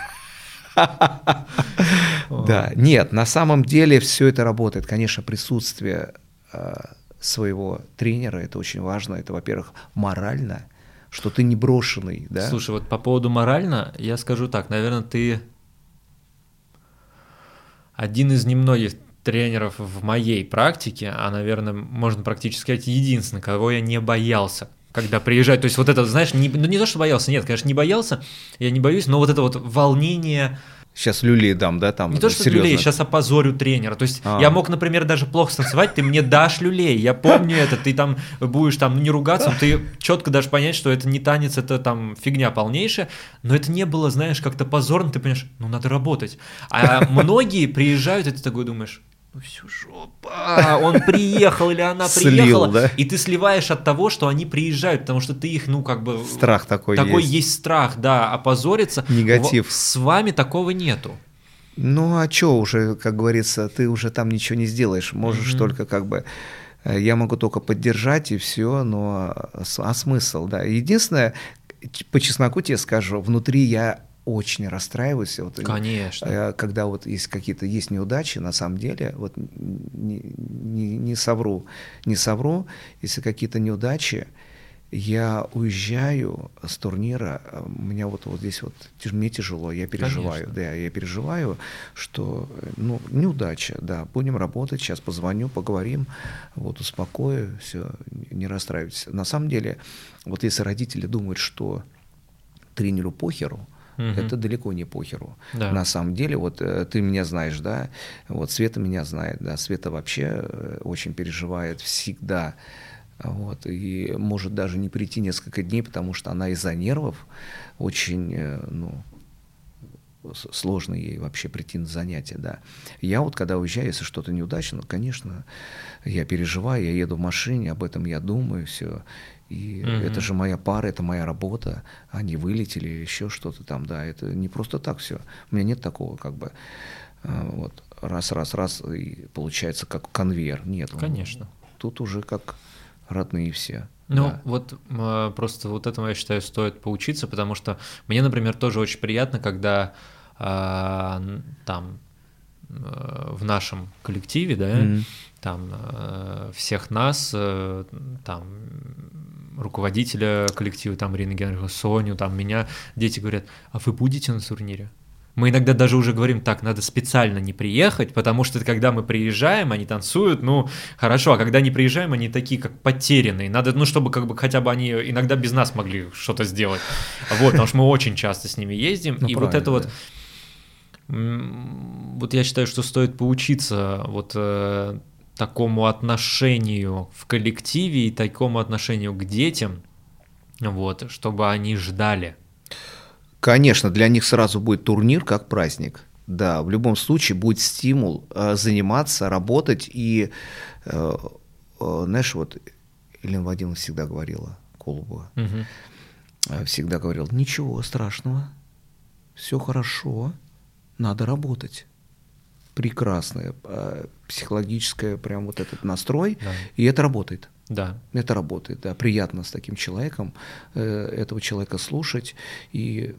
Speaker 2: Да, нет, на самом деле все это работает. Конечно, присутствие э, своего тренера это очень важно. Это, во-первых, морально, что ты не брошенный, да.
Speaker 1: Слушай, вот по поводу морально, я скажу так, наверное, ты один из немногих тренеров в моей практике, а, наверное, можно практически сказать, единственный, кого я не боялся когда приезжать. То есть вот это, знаешь, не, ну не то, что боялся, нет, конечно, не боялся, я не боюсь, но вот это вот волнение,
Speaker 2: Сейчас люлей дам, да, там?
Speaker 1: Не то, что
Speaker 2: серьезно.
Speaker 1: люлей, сейчас опозорю тренера. То есть
Speaker 2: А.
Speaker 1: я мог, например, даже плохо станцевать, ты мне дашь люлей. Я помню это, ты там будешь там ну, не ругаться, ты четко дашь понять, что это не танец, это там фигня полнейшая. Но это не было, знаешь, как-то позорно, ты понимаешь, ну надо работать. А многие приезжают, и ты такой думаешь, ну все, жопа, он приехал или она
Speaker 2: Слил,
Speaker 1: приехала,
Speaker 2: да?
Speaker 1: и ты сливаешь от того, что они приезжают, потому что ты их, ну как бы...
Speaker 2: Страх такой,
Speaker 1: Такой
Speaker 2: есть.
Speaker 1: есть страх, да, опозориться.
Speaker 2: Негатив.
Speaker 1: В- С вами такого нету.
Speaker 2: Ну а что уже, как говорится, ты уже там ничего не сделаешь. Можешь
Speaker 1: Мгм.
Speaker 2: только как бы... э, Я могу только поддержать и все, но с- а смысл, да. Единственное, по чесноку тебе скажу, внутри я очень расстраиваюсь. Вот,
Speaker 1: Конечно.
Speaker 2: э, когда вот есть какие-то есть неудачи, на самом деле, вот не, не, не совру, не совру, если какие-то неудачи, я уезжаю с турнира, э, у меня вот, вот здесь вот, мне тяжело, я переживаю,
Speaker 1: Конечно.
Speaker 2: да, я переживаю, что, э, ну, неудача, да, будем работать, сейчас позвоню, поговорим, вот, успокою, все, не расстраивайтесь. На самом деле, вот если родители думают, что тренеру похеру,
Speaker 1: Мгм.
Speaker 2: это далеко не похеру.
Speaker 1: Да.
Speaker 2: На самом деле, вот э, ты меня знаешь, да, вот Света меня знает, да, Света вообще э, очень переживает всегда, вот, и может даже не прийти несколько дней, потому что она из-за нервов очень, э, ну, сложно ей вообще прийти на занятия, да. Я вот, когда уезжаю, если что-то неудачно, конечно, я переживаю, я еду в машине, об этом я думаю, все. И
Speaker 1: Мгм.
Speaker 2: это же моя пара, это моя работа. Они вылетели еще что-то там, да. Это не просто так все. У меня нет такого, как бы, э, вот, раз, раз, раз, и получается как конвейер. Нет.
Speaker 1: Конечно.
Speaker 2: Тут уже как родные все.
Speaker 1: Ну,
Speaker 2: да.
Speaker 1: вот м, просто вот этому, я считаю, стоит поучиться, потому что мне, например, тоже очень приятно, когда а, там э, в нашем коллективе, да,
Speaker 2: Мгм.
Speaker 1: там э, всех нас, э, там руководителя коллектива, там Ирина Генриховна, Соню, там меня, дети говорят, а вы будете на турнире? Мы иногда даже уже говорим, так, надо специально не приехать, потому что когда мы приезжаем, они танцуют, ну, хорошо, а когда не приезжаем, они такие, как потерянные. Надо, ну, чтобы как бы хотя бы они иногда без нас могли что-то сделать. Вот, потому что мы очень часто с ними ездим,
Speaker 2: Ну,
Speaker 1: и вот это вот
Speaker 2: да.
Speaker 1: М, Вот я считаю, что стоит поучиться вот э, такому отношению в коллективе и такому отношению к детям, вот, чтобы они ждали.
Speaker 2: Конечно, для них сразу будет турнир как праздник. Да, в любом случае будет стимул э, заниматься, работать. И, э, э, знаешь, вот Елена Вадимовна всегда говорила, Колубова, э, всегда говорила, ничего страшного, все хорошо, надо работать. Прекрасное, э, психологическое прям вот этот настрой,
Speaker 1: Да.
Speaker 2: и это работает.
Speaker 1: Да.
Speaker 2: Это работает, да, приятно с таким человеком, э, этого человека слушать, и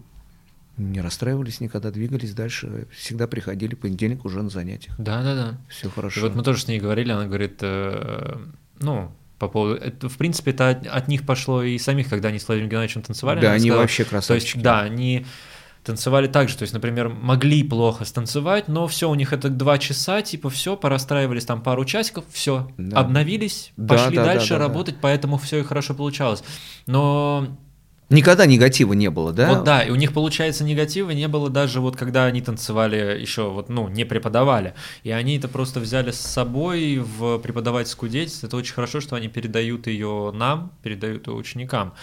Speaker 2: не расстраивались никогда, двигались дальше, всегда приходили понедельник уже на занятиях.
Speaker 1: Да, да, да.
Speaker 2: Все
Speaker 1: И
Speaker 2: хорошо.
Speaker 1: вот мы тоже с ней говорили, она говорит, э, ну, по поводу, это, в принципе, это от, от них пошло и самих, когда они с Владимиром Геннадьевичем танцевали.
Speaker 2: Да, они
Speaker 1: сказала,
Speaker 2: вообще
Speaker 1: То
Speaker 2: красавчики.
Speaker 1: есть, да, они танцевали так же, то есть, например, могли плохо станцевать, но все, у них это два часа, типа, все, порастраивались там пару часиков, все,
Speaker 2: Да.
Speaker 1: обновились,
Speaker 2: Да,
Speaker 1: пошли
Speaker 2: да, да,
Speaker 1: дальше
Speaker 2: да, да.
Speaker 1: работать, поэтому все и хорошо получалось. Но
Speaker 2: Никогда негатива не было, да?
Speaker 1: вот да, и у них, получается, негатива не было даже вот когда они танцевали еще, вот, ну, не преподавали. И они это просто взяли с собой в преподавательскую деятельность. Это очень хорошо, что они передают ее нам, передают ее ученикам.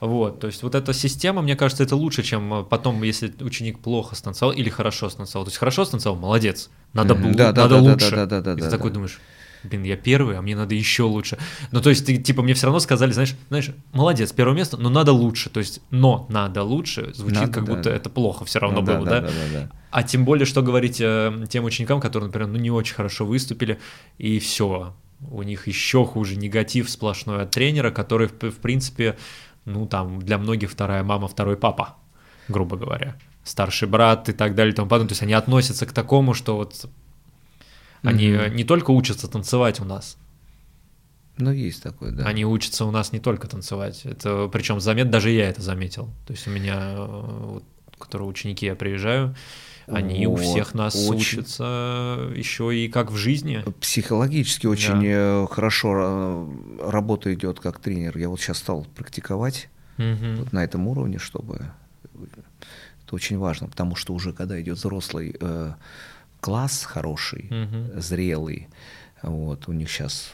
Speaker 1: Вот, то есть вот эта система, мне кажется, это лучше, чем э, потом, если ученик плохо станцевал или хорошо станцевал. То есть хорошо станцевал, молодец, надо, бу-
Speaker 2: Да, да,
Speaker 1: надо
Speaker 2: да, да,
Speaker 1: лучше.
Speaker 2: да, да, да,
Speaker 1: И ты
Speaker 2: да,
Speaker 1: такой
Speaker 2: да.
Speaker 1: думаешь, блин, я первый, а мне надо еще лучше. Ну, то есть, ты, типа, мне все равно сказали, знаешь, знаешь, молодец, первое место, но надо лучше. То есть, но надо лучше, звучит
Speaker 2: Надо,
Speaker 1: как
Speaker 2: да,
Speaker 1: будто
Speaker 2: да.
Speaker 1: это плохо все равно
Speaker 2: Ну
Speaker 1: было, да?
Speaker 2: да, да, да.
Speaker 1: А тем более, что говорить э, тем ученикам, которые, например, ну не очень хорошо выступили, и все, у них еще хуже негатив сплошной от тренера, который, в принципе, ну там для многих вторая мама, второй папа. грубо говоря. Старший брат и так далее и тому подобное. То есть они относятся к такому, что вот они
Speaker 2: Мгм.
Speaker 1: не только учатся танцевать у нас,
Speaker 2: Ну, есть такое, да.
Speaker 1: они учатся у нас не только танцевать. Это причем замет, даже я это заметил. То есть у меня, э, вот, которые ученики, я приезжаю, они у
Speaker 2: Вот,
Speaker 1: всех нас
Speaker 2: очень.
Speaker 1: учатся еще и как в жизни.
Speaker 2: Психологически очень э, хорошо э, работа идет как тренер. Я вот сейчас стал практиковать
Speaker 1: Мгм.
Speaker 2: вот на этом уровне, чтобы это очень важно, потому что уже когда идет взрослый э, класс хороший,
Speaker 1: Мгм.
Speaker 2: зрелый, вот у них сейчас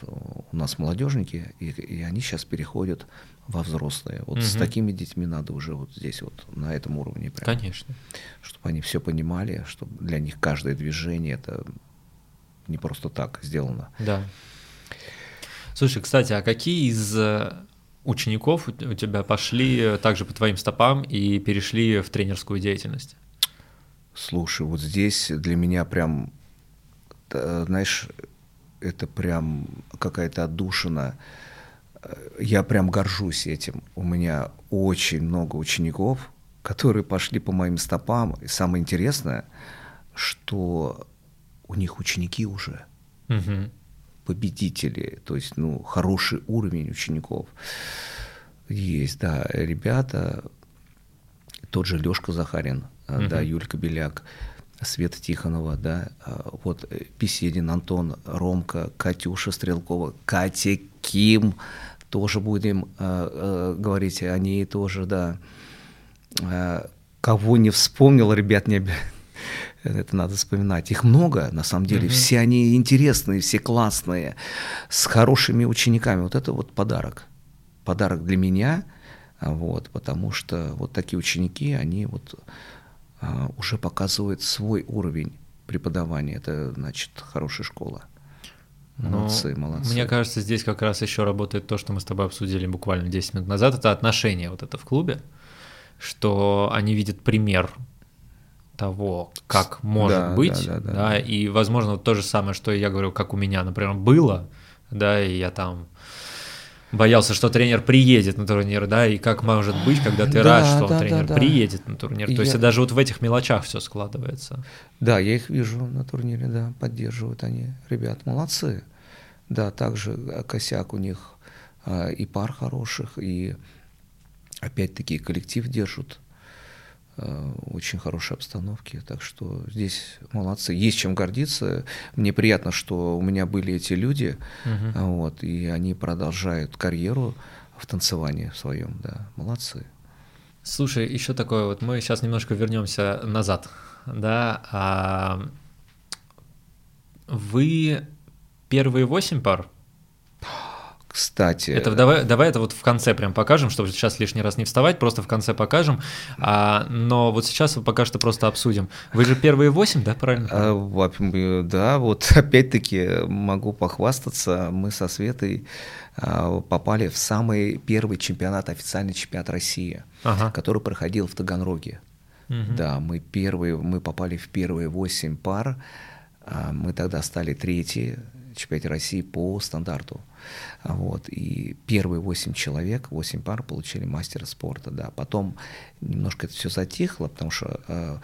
Speaker 2: у нас молодежники, и, и они сейчас переходят во взрослые. Вот с
Speaker 1: Мгм.
Speaker 2: такими детьми надо уже вот здесь вот на этом уровне прям,
Speaker 1: Конечно.
Speaker 2: чтобы они все понимали, чтобы для них каждое движение это не просто так сделано.
Speaker 1: Да. Слушай, кстати, а какие из э, учеников у у тебя пошли э, также по твоим стопам и перешли в тренерскую деятельность?
Speaker 2: Слушай, вот здесь для меня прям, э, знаешь, это прям какая-то отдушина. Э, Я прям горжусь этим. У меня очень много учеников, которые пошли по моим стопам. И самое интересное, что у них ученики уже
Speaker 1: Мгм.
Speaker 2: победители, то есть, ну, хороший уровень учеников. Есть, да, ребята, тот же Лешка Захарин, а, да. Юлька Беляк, Света Тихонова, да, а, вот э, Беседин, Антон, Ромка, Катюша Стрелкова, Катя Ким, тоже будем а, а, говорить о ней тоже, да. А, Кого не вспомнил, ребят, не это надо вспоминать. Их много, на самом деле.
Speaker 1: Мгм.
Speaker 2: Все они интересные, все классные, с хорошими учениками. Вот это вот подарок. Подарок для меня, а, вот, потому что вот такие ученики, они вот а, уже показывают свой уровень преподавания. Это значит хорошая школа. Молодцы,
Speaker 1: Ну,
Speaker 2: молодцы.
Speaker 1: Мне кажется, здесь как раз еще работает то, что мы с тобой обсудили буквально 10 минут назад, это отношение вот это в клубе, что они видят пример того, как может
Speaker 2: Да,
Speaker 1: быть,
Speaker 2: да,
Speaker 1: да,
Speaker 2: да, да.
Speaker 1: и, возможно, вот то же самое, что я говорю, как у меня, например, было, да, и я там боялся, что тренер приедет на турнир, да, и как может быть, когда ты
Speaker 2: Да,
Speaker 1: рад, что
Speaker 2: да,
Speaker 1: тренер
Speaker 2: да, да.
Speaker 1: приедет на турнир.
Speaker 2: И
Speaker 1: То есть
Speaker 2: я-
Speaker 1: даже вот в этих мелочах все складывается.
Speaker 2: Да, я их вижу на турнире, да, поддерживают они. Ребят, молодцы. Да, также э, косяк у них а, и пар хороших, и опять-таки коллектив держат э, очень хорошей обстановке. Так что здесь молодцы. Есть чем гордиться. Мне приятно, что у меня были эти люди, а, вот, и они продолжают карьеру в танцевании в своем, да, молодцы.
Speaker 1: Слушай, еще такое вот, мы сейчас немножко вернемся назад, да, а вы первые восемь пар?
Speaker 2: Кстати,
Speaker 1: Это давай, давай это вот в конце прям покажем, чтобы сейчас лишний раз не вставать, просто в конце покажем. А, но вот сейчас пока что просто обсудим. Вы же первые восемь, да, правильно?
Speaker 2: А, Да, вот опять-таки могу похвастаться, мы со Светой а, попали в самый первый чемпионат, официальный чемпионат России,
Speaker 1: Ага.
Speaker 2: который проходил в Таганроге.
Speaker 1: Мгм.
Speaker 2: Да, мы первые, мы попали в первые восемь пар, а, мы тогда стали третьи чемпионате России по стандарту. А, Вот, и первые восемь человек, восемь пар получили мастера спорта, да. Потом немножко это все затихло, потому что э,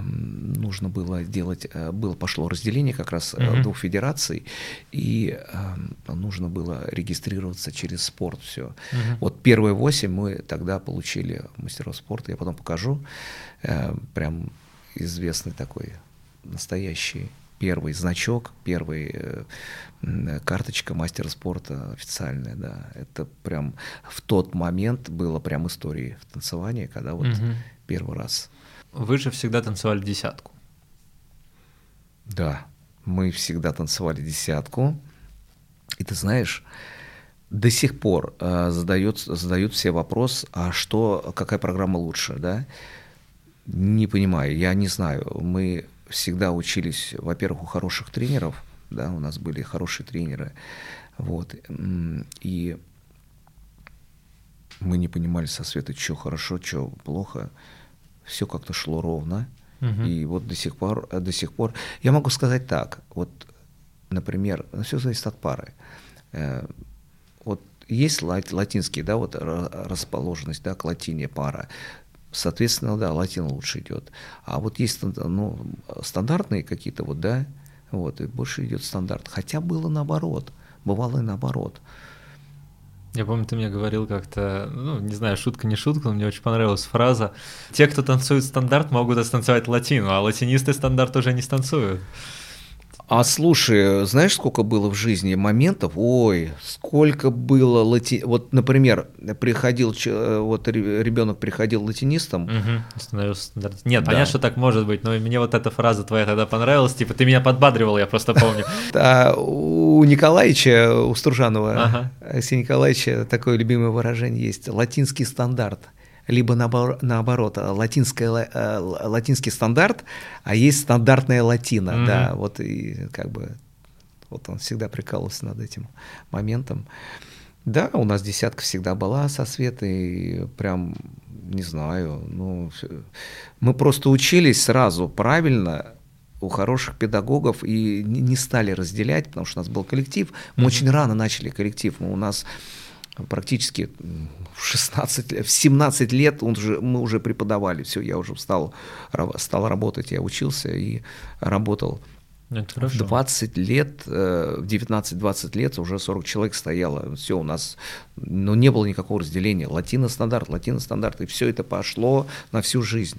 Speaker 2: нужно было делать, э, было пошло разделение как раз
Speaker 1: Мгм.
Speaker 2: двух федераций, и нужно было регистрироваться через спорт все.
Speaker 1: Мгм.
Speaker 2: Вот первые восемь мы тогда получили мастеров спорта, я потом покажу, прям известный такой настоящий первый значок, первый э, карточка мастера спорта официальная, да, это прям в тот момент было прям историей в танцевании, когда вот
Speaker 1: Мгм.
Speaker 2: первый раз.
Speaker 1: Вы же всегда танцевали десятку.
Speaker 2: Да, мы всегда танцевали десятку. И ты знаешь, до сих пор э, задают, задают все вопрос, а что, какая программа лучше, да? Не понимаю, я не знаю. Мы всегда учились, во-первых, у хороших тренеров, да, у нас были хорошие тренеры, вот, и мы не понимали со Светой, что хорошо, что плохо, все как-то шло ровно,
Speaker 1: Мгм.
Speaker 2: и вот до сих пор, э, до сих пор, я могу сказать так, вот, например, все зависит от пары. Э, Вот есть лат- латинский, да, вот ра- расположенность, да, к латине пара. Соответственно, да, латина лучше идет. А вот есть ну, стандартные какие-то вот, да, вот, и больше идет стандарт. Хотя было наоборот, бывало и наоборот.
Speaker 1: Я помню, ты мне говорил как-то, ну, не знаю, шутка не шутка, но мне очень понравилась фраза. Те, кто танцует стандарт, могут станцевать латину, а латинисты стандарт уже не станцуют.
Speaker 2: А слушай, знаешь, сколько было в жизни моментов? Ой, сколько было лати... Вот, например, приходил, э, вот ре- ребенок приходил латинистом,
Speaker 1: стандарт. Нет,
Speaker 2: Да.
Speaker 1: понятно, что так может быть, но мне вот эта фраза твоя тогда понравилась, типа, ты меня подбадривал, я просто помню.
Speaker 2: У Николаевича, у Стружанова. Алексея Николаевича такое любимое выражение есть – латинский стандарт. Либо наобор- наоборот, латинская, ла- э, латинский стандарт, а есть стандартная латина.
Speaker 1: Мгм.
Speaker 2: Да, вот и как бы вот он всегда прикалывался над этим моментом. Да, у нас десятка всегда была со Светой, прям, не знаю, ну, мы просто учились сразу правильно у хороших педагогов и не стали разделять, потому что у нас был коллектив. Мы
Speaker 1: Мгм.
Speaker 2: очень рано начали коллектив. У нас практически в 16, лет- в 17 лет он же, мы уже преподавали. Все, я уже стал, стал работать, я учился и работал.
Speaker 1: Ну, Это
Speaker 2: В
Speaker 1: хорошо.
Speaker 2: 20 лет, э, в 19-20 лет уже 40 человек стояло. Все, у нас ну, не было никакого разделения. Латино-стандарт, латино-стандарт. И все это пошло на всю жизнь.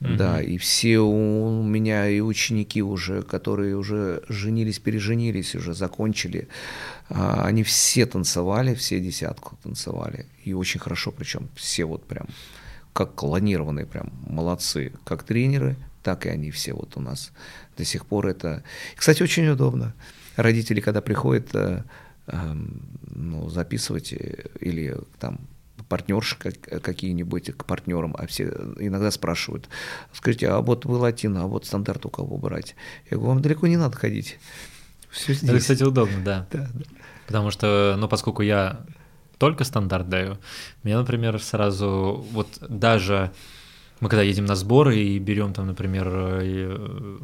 Speaker 2: Да, и все у меня и ученики уже, которые уже женились, переженились, уже закончили, а, они все танцевали, все десятку танцевали. И очень хорошо, причем все вот прям как клонированные, прям молодцы, как тренеры, так и они все вот у нас до сих пор это... Кстати, очень удобно. Родители, когда приходят э, эм, ну, записывать э, или там партнерши как- какие-нибудь к партнерам, а все иногда спрашивают, скажите, а вот вы латино, а вот стандарт у кого брать? Я говорю, вам далеко не надо ходить. Все здесь.
Speaker 1: Это, кстати, удобно, да.
Speaker 2: Да, да.
Speaker 1: Потому что, ну, поскольку я только стандарт даю, мне, например, сразу вот даже мы когда едем на сборы и берем там, например, э,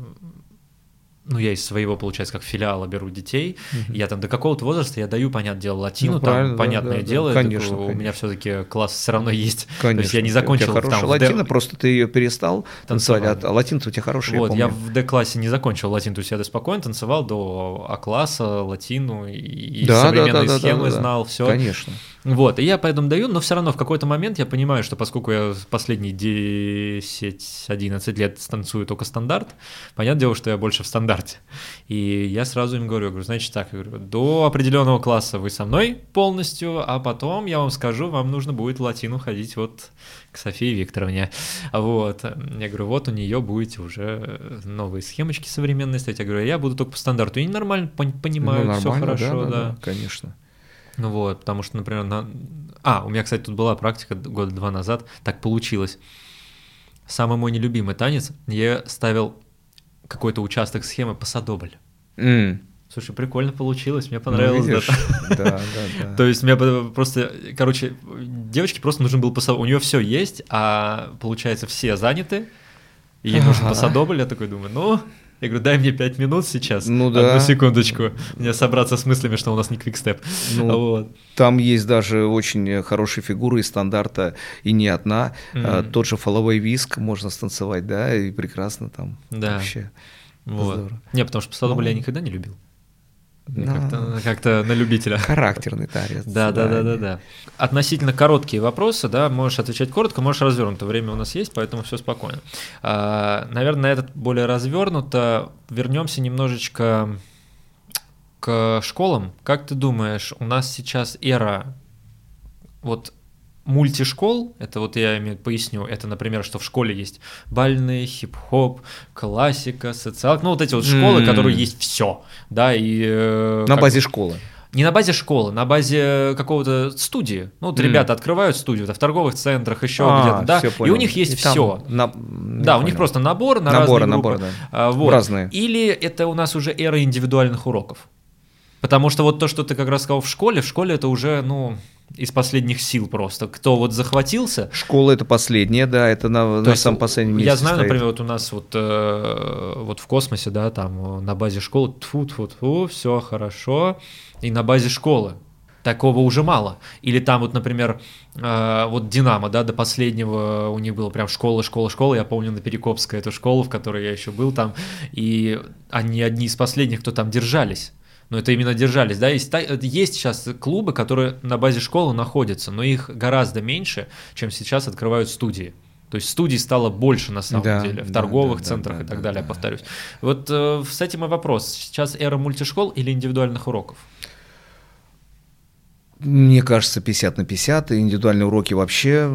Speaker 1: ну, я из своего, получается, как филиала беру детей,
Speaker 2: Мгм.
Speaker 1: я там до какого-то возраста я даю, понятное дело, латину,
Speaker 2: Ну,
Speaker 1: там,
Speaker 2: да,
Speaker 1: понятное
Speaker 2: да, да.
Speaker 1: дело,
Speaker 2: Конечно,
Speaker 1: такой, у меня
Speaker 2: конечно.
Speaker 1: все-таки класс все равно есть.
Speaker 2: Конечно.
Speaker 1: То есть я не
Speaker 2: У тебя
Speaker 1: закончил там
Speaker 2: латина,
Speaker 1: Д-
Speaker 2: просто ты ее перестал танцевать,
Speaker 1: Танцевал.
Speaker 2: а латин у тебя хороший,
Speaker 1: Вот,
Speaker 2: я
Speaker 1: я в D-классе не закончил латин, то есть я спокойно танцевал до А-класса, латину и,
Speaker 2: Да, да,
Speaker 1: современные
Speaker 2: да, да,
Speaker 1: схемы
Speaker 2: да, да.
Speaker 1: знал, все.
Speaker 2: Конечно.
Speaker 1: Вот, и я поэтому даю, но все равно в какой-то момент я понимаю, что поскольку я последние 10-11 лет станцую только стандарт, понятное дело, что я больше в стандарте. И я сразу им говорю, говорю, значит так, я говорю, до определенного класса вы со мной полностью, а потом я вам скажу, вам нужно будет в латину ходить вот к Софии Викторовне. Вот. Я говорю, вот у нее будете уже новые схемочки современные стоять. Я говорю, я буду только по стандарту. И нормально пон- понимают,
Speaker 2: Ну,
Speaker 1: все хорошо, да.
Speaker 2: Конечно.
Speaker 1: Ну вот, потому что, например, на... А, у меня, кстати, тут была практика года два назад, так получилось. Самый мой нелюбимый танец, я ставил какой-то участок схемы посадобль.
Speaker 2: М.
Speaker 1: Слушай, прикольно получилось, мне
Speaker 2: Ну,
Speaker 1: понравилось.
Speaker 2: видишь? Да, да, да.
Speaker 1: То есть мне просто, короче, девочке просто нужен был посадобль. У нее все есть, а получается все заняты, и ей нужен посадобль. Я такой думаю, ну, я говорю, дай мне пять минут сейчас.
Speaker 2: Ну да.
Speaker 1: Одну секундочку. Мне собраться с мыслями, что у нас не квикстеп.
Speaker 2: Ну,
Speaker 1: Вот.
Speaker 2: Там есть даже очень хорошие фигуры из стандарта, и не одна.
Speaker 1: Мгм.
Speaker 2: Тот же фоловой виск можно станцевать, да, и прекрасно там
Speaker 1: Да.
Speaker 2: вообще.
Speaker 1: Вот.
Speaker 2: Здорово.
Speaker 1: Не, потому что я
Speaker 2: Ну.
Speaker 1: никогда не любил. Как-то, как-то на любителя.
Speaker 2: Характерный танец.
Speaker 1: Да, да, да, да, да. Относительно короткие вопросы, да, можешь отвечать коротко, можешь развернуто. Время у нас есть, поэтому все спокойно. А, наверное, на этот более развернуто. Вернемся немножечко к школам. Как ты думаешь, у нас сейчас эра вот мультишкол, это вот я поясню, это, например, что в школе есть бальный, хип-хоп, классика, социалка, ну вот эти вот школы,
Speaker 2: М.
Speaker 1: которые есть все, да, и... э,
Speaker 2: На
Speaker 1: как-
Speaker 2: базе школы.
Speaker 1: не на базе школы, на базе какого-то студии. Ну, вот
Speaker 2: М.
Speaker 1: ребята открывают студию да, в торговых центрах, еще
Speaker 2: А,
Speaker 1: где-то, да,
Speaker 2: всё
Speaker 1: и
Speaker 2: понял.
Speaker 1: у них есть
Speaker 2: И
Speaker 1: все.
Speaker 2: на-
Speaker 1: Да,
Speaker 2: я
Speaker 1: у них
Speaker 2: понял.
Speaker 1: просто набор на
Speaker 2: Наборы,
Speaker 1: разные группы.
Speaker 2: наборы, да.
Speaker 1: А, вот.
Speaker 2: Разные.
Speaker 1: Или это у нас уже эра индивидуальных уроков. Потому что вот то, что ты как раз сказал в школе, в школе это уже, ну, из последних сил просто. Кто вот захватился,
Speaker 2: Школа это последняя, да, это на, на самом последнем месте
Speaker 1: Я знаю,
Speaker 2: стоит.
Speaker 1: например, вот у нас вот, э, вот в космосе, да, там э, на базе школы, тфу тфу тфу все хорошо, и на базе школы такого уже мало. Или там вот, например, э, вот Динамо, да, до последнего у них было прям школа, школа, школа. Я помню на Перекопской эту школу, в которой я еще был там, и они одни из последних, кто там держались. Но это именно держались, да, есть, та- есть сейчас клубы, которые на базе школы находятся, но их гораздо меньше, чем сейчас открывают студии. То есть студий стало больше на самом
Speaker 2: Да,
Speaker 1: деле, в
Speaker 2: да,
Speaker 1: торговых
Speaker 2: да,
Speaker 1: центрах
Speaker 2: да,
Speaker 1: и так
Speaker 2: да,
Speaker 1: далее,
Speaker 2: да.
Speaker 1: повторюсь. Вот э, с этим и вопрос. Сейчас эра мультишкол или индивидуальных уроков?
Speaker 2: Мне кажется, 50 на 50. И индивидуальные уроки вообще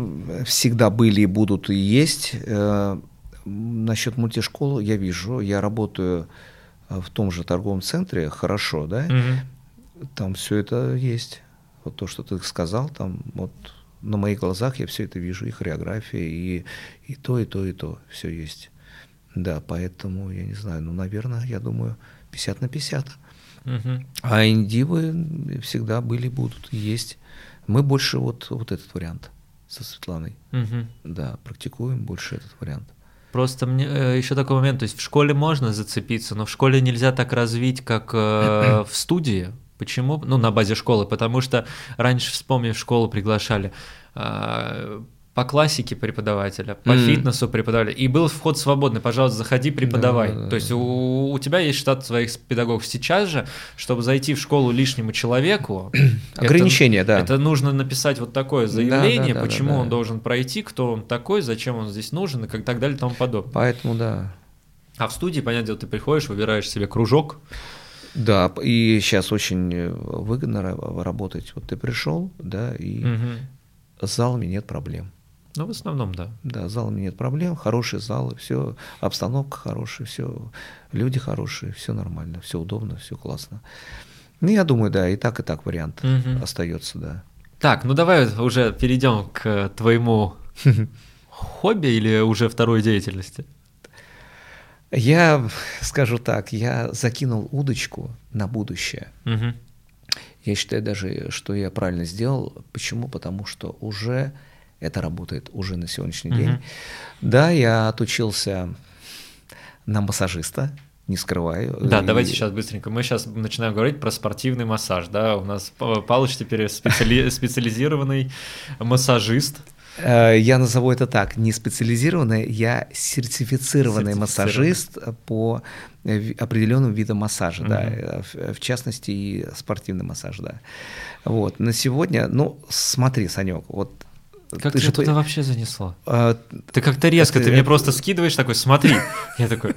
Speaker 2: всегда были и будут и есть. Э, Насчет мультишколы я вижу, я работаю э, в том же торговом центре, хорошо, да,
Speaker 1: Мгм.
Speaker 2: там все это есть. Вот то, что ты сказал, там вот на моих глазах я все это вижу, и хореография, и, и то, и то, и то, все есть. Да, поэтому, я не знаю, ну, наверное, я думаю, 50 на 50.
Speaker 1: Мгм.
Speaker 2: А индивы всегда были, будут, есть. Мы больше вот, вот этот вариант со Светланой.
Speaker 1: Мгм.
Speaker 2: Да, практикуем больше этот вариант.
Speaker 1: Просто мне еще такой момент, то есть в школе можно зацепиться, но в школе нельзя так развить, как э, в студии. Почему? Ну, на базе школы, потому что раньше, вспомни, в школу приглашали э, по классике преподавателя, по
Speaker 2: М.
Speaker 1: фитнесу преподавателя, и был вход свободный, пожалуйста, заходи, преподавай.
Speaker 2: Да, да, да,
Speaker 1: То есть
Speaker 2: да.
Speaker 1: у, у тебя есть штат своих педагогов. Сейчас же, чтобы зайти в школу лишнему человеку, это-
Speaker 2: Ограничения, да.
Speaker 1: Это нужно написать вот такое
Speaker 2: Да,
Speaker 1: заявление,
Speaker 2: да, да,
Speaker 1: почему
Speaker 2: да, да.
Speaker 1: он должен пройти, кто он такой, зачем он здесь нужен и как так далее и тому подобное.
Speaker 2: Поэтому, да.
Speaker 1: А в студии, понятное дело, ты приходишь, выбираешь себе кружок.
Speaker 2: Да, и сейчас очень э, выгодно ра- работать. Вот ты пришел, да, и
Speaker 1: Мгм.
Speaker 2: с залами нет проблем.
Speaker 1: Ну, в основном, да.
Speaker 2: Да, с залами нет проблем, хорошие залы, все, обстановка хорошая, все, люди хорошие, все нормально, все удобно, все классно. Ну, я думаю, да, и так, и так вариант
Speaker 1: Мгм.
Speaker 2: остается, да.
Speaker 1: Так, ну давай уже перейдем к твоему хобби или уже второй деятельности.
Speaker 2: Я скажу так, я закинул удочку на будущее.
Speaker 1: Мгм.
Speaker 2: Я считаю даже, что я правильно сделал. Почему? Потому что уже это работает уже на сегодняшний
Speaker 1: Мгм.
Speaker 2: день. Да, я отучился на массажиста, не скрываю.
Speaker 1: Да,
Speaker 2: И-
Speaker 1: давайте сейчас быстренько. Мы сейчас начинаем говорить про спортивный массаж, да. У нас Па- Палыч теперь специали- специализированный массажист.
Speaker 2: Э, Я назову это так, не специализированный, я сертифицированный
Speaker 1: Сертифицированный.
Speaker 2: массажист по э, определенным видам массажа, да,
Speaker 1: Мгм.
Speaker 2: э, в, в частности и спортивный массаж, да. Вот, на сегодня, ну, смотри, Санек, вот
Speaker 1: Как
Speaker 2: ты же
Speaker 1: туда
Speaker 2: по-
Speaker 1: вообще занесло?
Speaker 2: э,
Speaker 1: Ты как-то резко,
Speaker 2: Это-
Speaker 1: ты мне просто скидываешь такой, смотри. Я такой,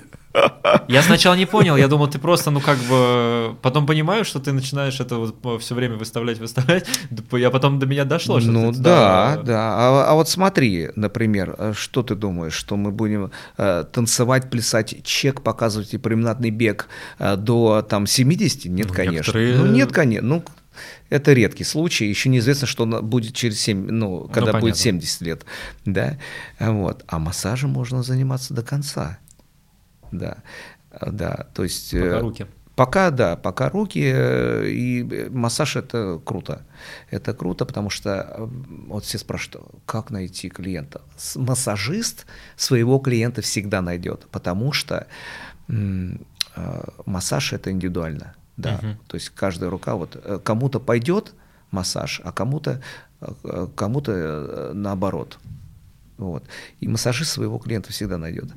Speaker 1: я сначала не понял, я думал, ты просто, ну как бы, потом понимаю, что ты начинаешь это вот все время выставлять, выставлять. Я потом до меня дошло, что
Speaker 2: Ну
Speaker 1: ты
Speaker 2: да,
Speaker 1: туда-
Speaker 2: да. А, а вот смотри, например, э, что ты думаешь, что мы будем э, танцевать, плясать, чек, показывать и променадный бег э, до там 70? Нет,
Speaker 1: Ну,
Speaker 2: конечно.
Speaker 1: некоторые-
Speaker 2: Ну нет, конечно. Ну, это редкий случай. Еще неизвестно, что будет через 7, ну, когда
Speaker 1: понятно.
Speaker 2: будет 70 лет. Да? Вот. А массажем можно заниматься до конца. Да. Да, то есть...
Speaker 1: Пока
Speaker 2: э,
Speaker 1: руки.
Speaker 2: Пока, да, пока руки э, и э, массаж это круто. Это круто, потому что вот все спрашивают, как найти клиента. Массажист своего клиента всегда найдет, потому что массаж это индивидуально. Да.
Speaker 1: Мгм.
Speaker 2: То есть каждая рука, вот э, кому-то пойдет массаж, а кому-то э, кому-то э, наоборот. Вот. И массажист своего клиента всегда найдет.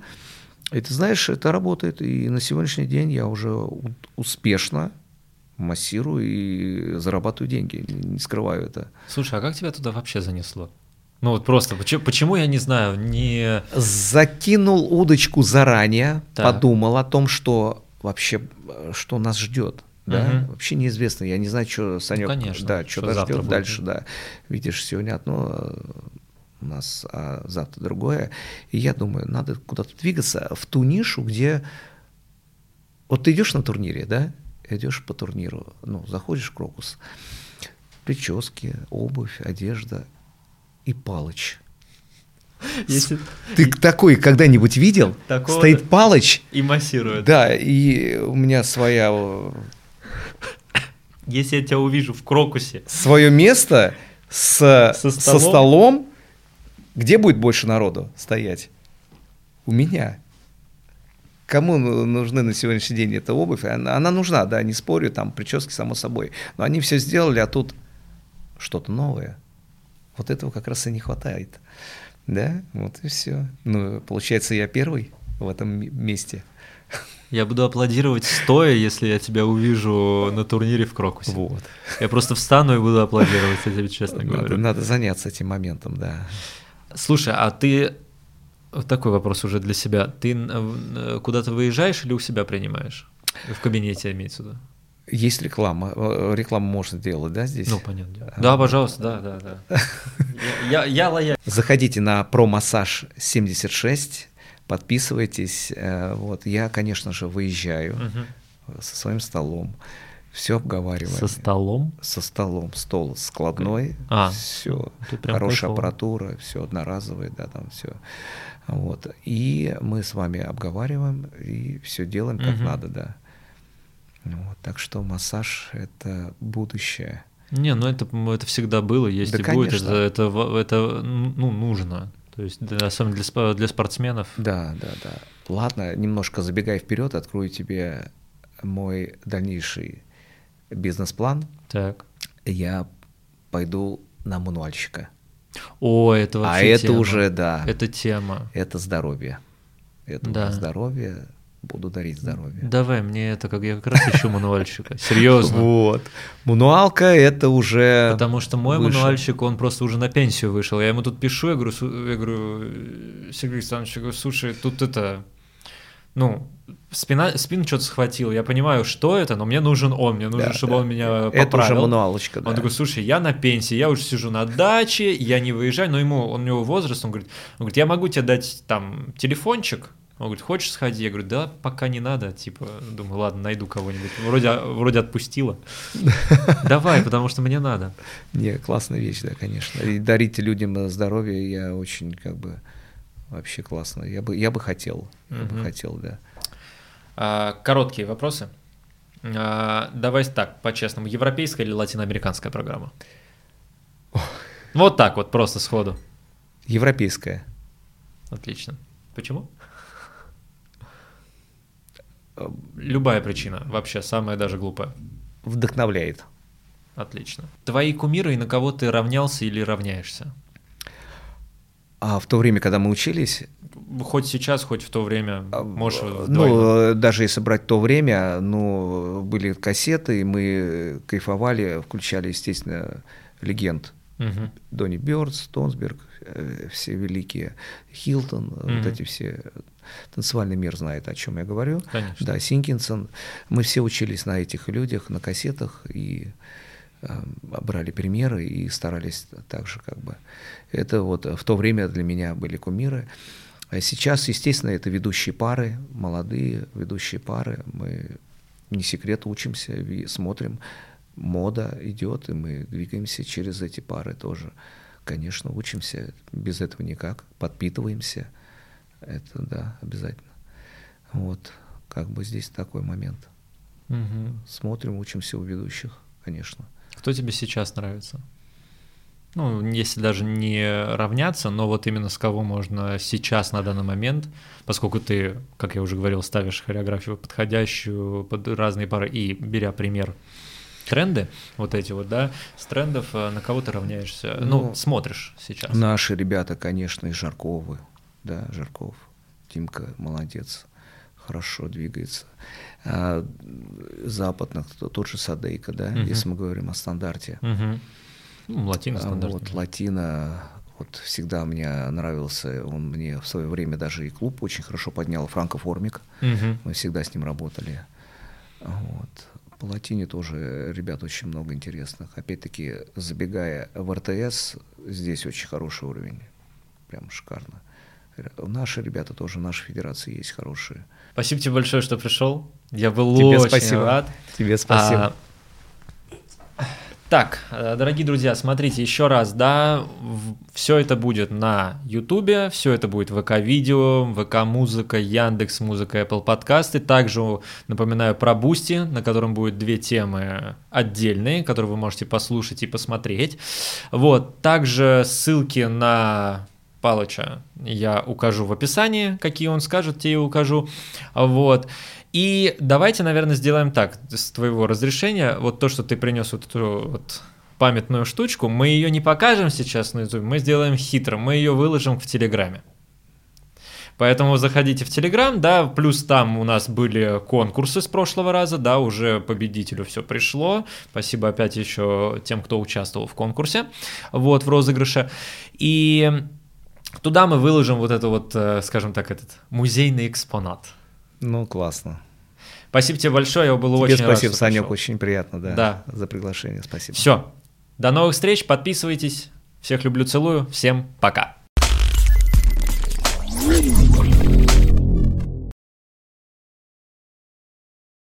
Speaker 2: И ты знаешь, это работает. И на сегодняшний день я уже успешно массирую и зарабатываю деньги. Не скрываю это.
Speaker 1: Слушай, а как тебя туда вообще занесло? Ну вот просто, почему, почему я не знаю, не...
Speaker 2: Закинул удочку заранее,
Speaker 1: Так.
Speaker 2: подумал о том, что вообще, что нас ждет. Да?
Speaker 1: Мгм.
Speaker 2: Вообще неизвестно. Я не знаю, что Санек,
Speaker 1: конечно,
Speaker 2: да,
Speaker 1: что
Speaker 2: что ждет дальше, да. Видишь, сегодня одно э, у нас, а завтра другое. И я думаю, надо куда-то двигаться в ту нишу, где вот ты идешь на турнире, да, идешь по турниру, ну, заходишь в Крокус, прически, обувь, одежда и палыч.
Speaker 1: Если...
Speaker 2: Ты такой когда-нибудь видел?
Speaker 1: Такого-
Speaker 2: Стоит палыч,
Speaker 1: И массирует.
Speaker 2: да, и у меня своя э,
Speaker 1: Если я тебя увижу в крокусе,
Speaker 2: свое место с,
Speaker 1: Со
Speaker 2: со,
Speaker 1: столом?
Speaker 2: столом. Где будет больше народу стоять? У меня. Кому ну- нужны на сегодняшний день эта обувь? Она, она нужна, да, не спорю, там прически, само собой. Но они все сделали, а тут что-то новое. Вот этого как раз и не хватает. Да, вот и все. Ну, получается, я первый в этом месте.
Speaker 1: Я буду аплодировать стоя, если я тебя увижу на турнире в Крокусе.
Speaker 2: Вот.
Speaker 1: Я просто встану и буду аплодировать, я тебе честно говорю.
Speaker 2: надо заняться этим моментом, да.
Speaker 1: Слушай, а ты... Вот такой вопрос уже для себя. Ты э, куда-то выезжаешь или у себя принимаешь? В кабинете имеется в виду?
Speaker 2: Есть реклама. Э, Рекламу можно делать, да, здесь?
Speaker 1: Ну, понятно.
Speaker 2: А.
Speaker 1: Да, пожалуйста, да, да, да. Я, я, я лояльный.
Speaker 2: Заходите на промассаж 76, подписывайтесь. Э, Вот я, конечно же, выезжаю
Speaker 1: Мгм.
Speaker 2: со своим столом, все обговариваем.
Speaker 1: Со столом?
Speaker 2: Со столом, стол складной,
Speaker 1: А,
Speaker 2: все, хорошая
Speaker 1: кайфово.
Speaker 2: аппаратура, все одноразовое, да, там все. Вот. И мы с вами обговариваем и все делаем как
Speaker 1: Мгм.
Speaker 2: надо, да. Вот. Так что массаж это будущее.
Speaker 1: Не, ну это, это всегда было, есть
Speaker 2: Да,
Speaker 1: и будет.
Speaker 2: конечно.
Speaker 1: Это, это, в- это, ну, нужно. То есть, да, особенно для, для спортсменов.
Speaker 2: Да, да, да. Ладно, немножко забегая вперед, открою тебе мой дальнейший бизнес-план.
Speaker 1: Так.
Speaker 2: Я пойду на мануальщика.
Speaker 1: О, это
Speaker 2: а
Speaker 1: вообще
Speaker 2: это
Speaker 1: тема.
Speaker 2: уже, да, это,
Speaker 1: Это тема.
Speaker 2: здоровье. Это
Speaker 1: Да.
Speaker 2: здоровье. Буду дарить здоровье.
Speaker 1: Давай мне это, как я как раз ищу мануальщика. Серьезно.
Speaker 2: Вот. Мануалка это уже...
Speaker 1: Потому что мой
Speaker 2: выше.
Speaker 1: мануальщик, он просто уже на пенсию вышел. Я ему тут пишу, я говорю, «Су- я говорю, «Э, Сергей Александрович, я говорю, слушай, тут это, ну, спина, спину что-то схватил. Я понимаю, что это, но мне нужен он, мне нужно,
Speaker 2: Да,
Speaker 1: чтобы
Speaker 2: да.
Speaker 1: он меня
Speaker 2: Это уже
Speaker 1: поправил.
Speaker 2: мануалочка,
Speaker 1: Он
Speaker 2: да.
Speaker 1: такой, слушай, я на пенсии, я уже сижу на даче, я не выезжаю, но ему, он, у него возраст, он говорит, он говорит, я могу тебе дать там телефончик, он говорит, хочешь сходи? Я говорю, да, пока не надо, типа, думаю, ладно, найду кого-нибудь, вроде, вроде отпустила. Давай, потому что мне надо.
Speaker 2: Не, классная вещь, да, конечно. И дарить людям здоровье я очень как бы вообще классно. Я бы, я бы хотел, я бы хотел, да.
Speaker 1: А, Короткие вопросы. А, Давай так, по-честному, европейская или латиноамериканская программа? Вот так вот, просто сходу.
Speaker 2: Европейская.
Speaker 1: Отлично. Почему?
Speaker 2: Э,
Speaker 1: Любая причина, вообще, самая даже глупая.
Speaker 2: Вдохновляет.
Speaker 1: Отлично. Твои кумиры и на кого ты равнялся или равняешься?
Speaker 2: А в то время, когда мы учились,
Speaker 1: Хоть сейчас, хоть в то время,
Speaker 2: а,
Speaker 1: можешь
Speaker 2: э,
Speaker 1: вдвойне.
Speaker 2: ну, даже если брать то время, ну, были кассеты, и мы кайфовали, включали, естественно, легенд.
Speaker 1: Мгм.
Speaker 2: Донни Бёрдс, Тонсберг, э, все великие, Хилтон,
Speaker 1: Мгм.
Speaker 2: вот эти все, танцевальный мир знает, о чем я говорю.
Speaker 1: Конечно.
Speaker 2: Да, Синкинсон. Мы все учились на этих людях, на кассетах и э, брали примеры и старались так же как бы. Это вот в то время для меня были кумиры. А сейчас, естественно, это ведущие пары, молодые ведущие пары. Мы не секрет учимся, смотрим, мода идет, и мы двигаемся через эти пары тоже. Конечно, учимся, без этого никак, подпитываемся. Это да, обязательно. Вот, как бы здесь такой момент.
Speaker 1: Мгм.
Speaker 2: Смотрим, учимся у ведущих, конечно.
Speaker 1: Кто тебе сейчас нравится? Ну, если даже не равняться, но вот именно с кого можно сейчас на данный момент, поскольку ты, как я уже говорил, ставишь хореографию подходящую под разные пары и беря пример тренды, вот эти вот, да, с трендов э, на кого ты равняешься, ну,
Speaker 2: Ну,
Speaker 1: смотришь сейчас.
Speaker 2: Наши ребята, конечно, и Жарковы, да, Жарков, Тимка молодец, хорошо двигается. А, западных, то- тот же Садейка, да,
Speaker 1: Мгм.
Speaker 2: если мы говорим о стандарте.
Speaker 1: Ну, латино
Speaker 2: А
Speaker 1: стандартный.
Speaker 2: Вот Латина, вот всегда мне нравился, он мне в свое время даже и клуб очень хорошо поднял, Франко Формик,
Speaker 1: Мгм.
Speaker 2: мы всегда с ним работали. Вот. По латине тоже ребят очень много интересных. Опять-таки, забегая в РТС, здесь очень хороший уровень. Прям шикарно. Наши ребята тоже, наши федерации есть хорошие.
Speaker 1: Спасибо тебе большое, что пришел. Я был
Speaker 2: Тебе
Speaker 1: очень
Speaker 2: спасибо.
Speaker 1: рад.
Speaker 2: Тебе
Speaker 1: А, Так, э, дорогие друзья, смотрите еще раз, да, все это будет на Ютубе, все это будет ВК-видео, ВК-музыка, Яндекс Музыка, Apple подкасты. Также напоминаю про Бусти, на котором будет две темы отдельные, которые вы можете послушать и посмотреть. Вот, также ссылки на Палыча я укажу в описании, какие он скажет, те и укажу. Вот. И давайте, наверное, сделаем так, с твоего разрешения, вот то, что ты принес вот эту вот памятную штучку. Мы ее не покажем сейчас на YouTube, мы сделаем хитро, мы ее выложим в Телеграме. Поэтому заходите в Телеграм, да, плюс там у нас были конкурсы с прошлого раза, да, уже победителю все пришло. Спасибо опять еще тем, кто участвовал в конкурсе, вот, в розыгрыше. И туда мы выложим вот это вот, э, скажем так, этот музейный экспонат.
Speaker 2: Ну, классно.
Speaker 1: Спасибо тебе большое, я был
Speaker 2: Тебе
Speaker 1: очень рад,
Speaker 2: спасибо, Санек,
Speaker 1: пришел.
Speaker 2: очень приятно, да,
Speaker 1: Да.
Speaker 2: за приглашение, спасибо.
Speaker 1: Все, до новых встреч, подписывайтесь. Всех люблю, целую, всем пока.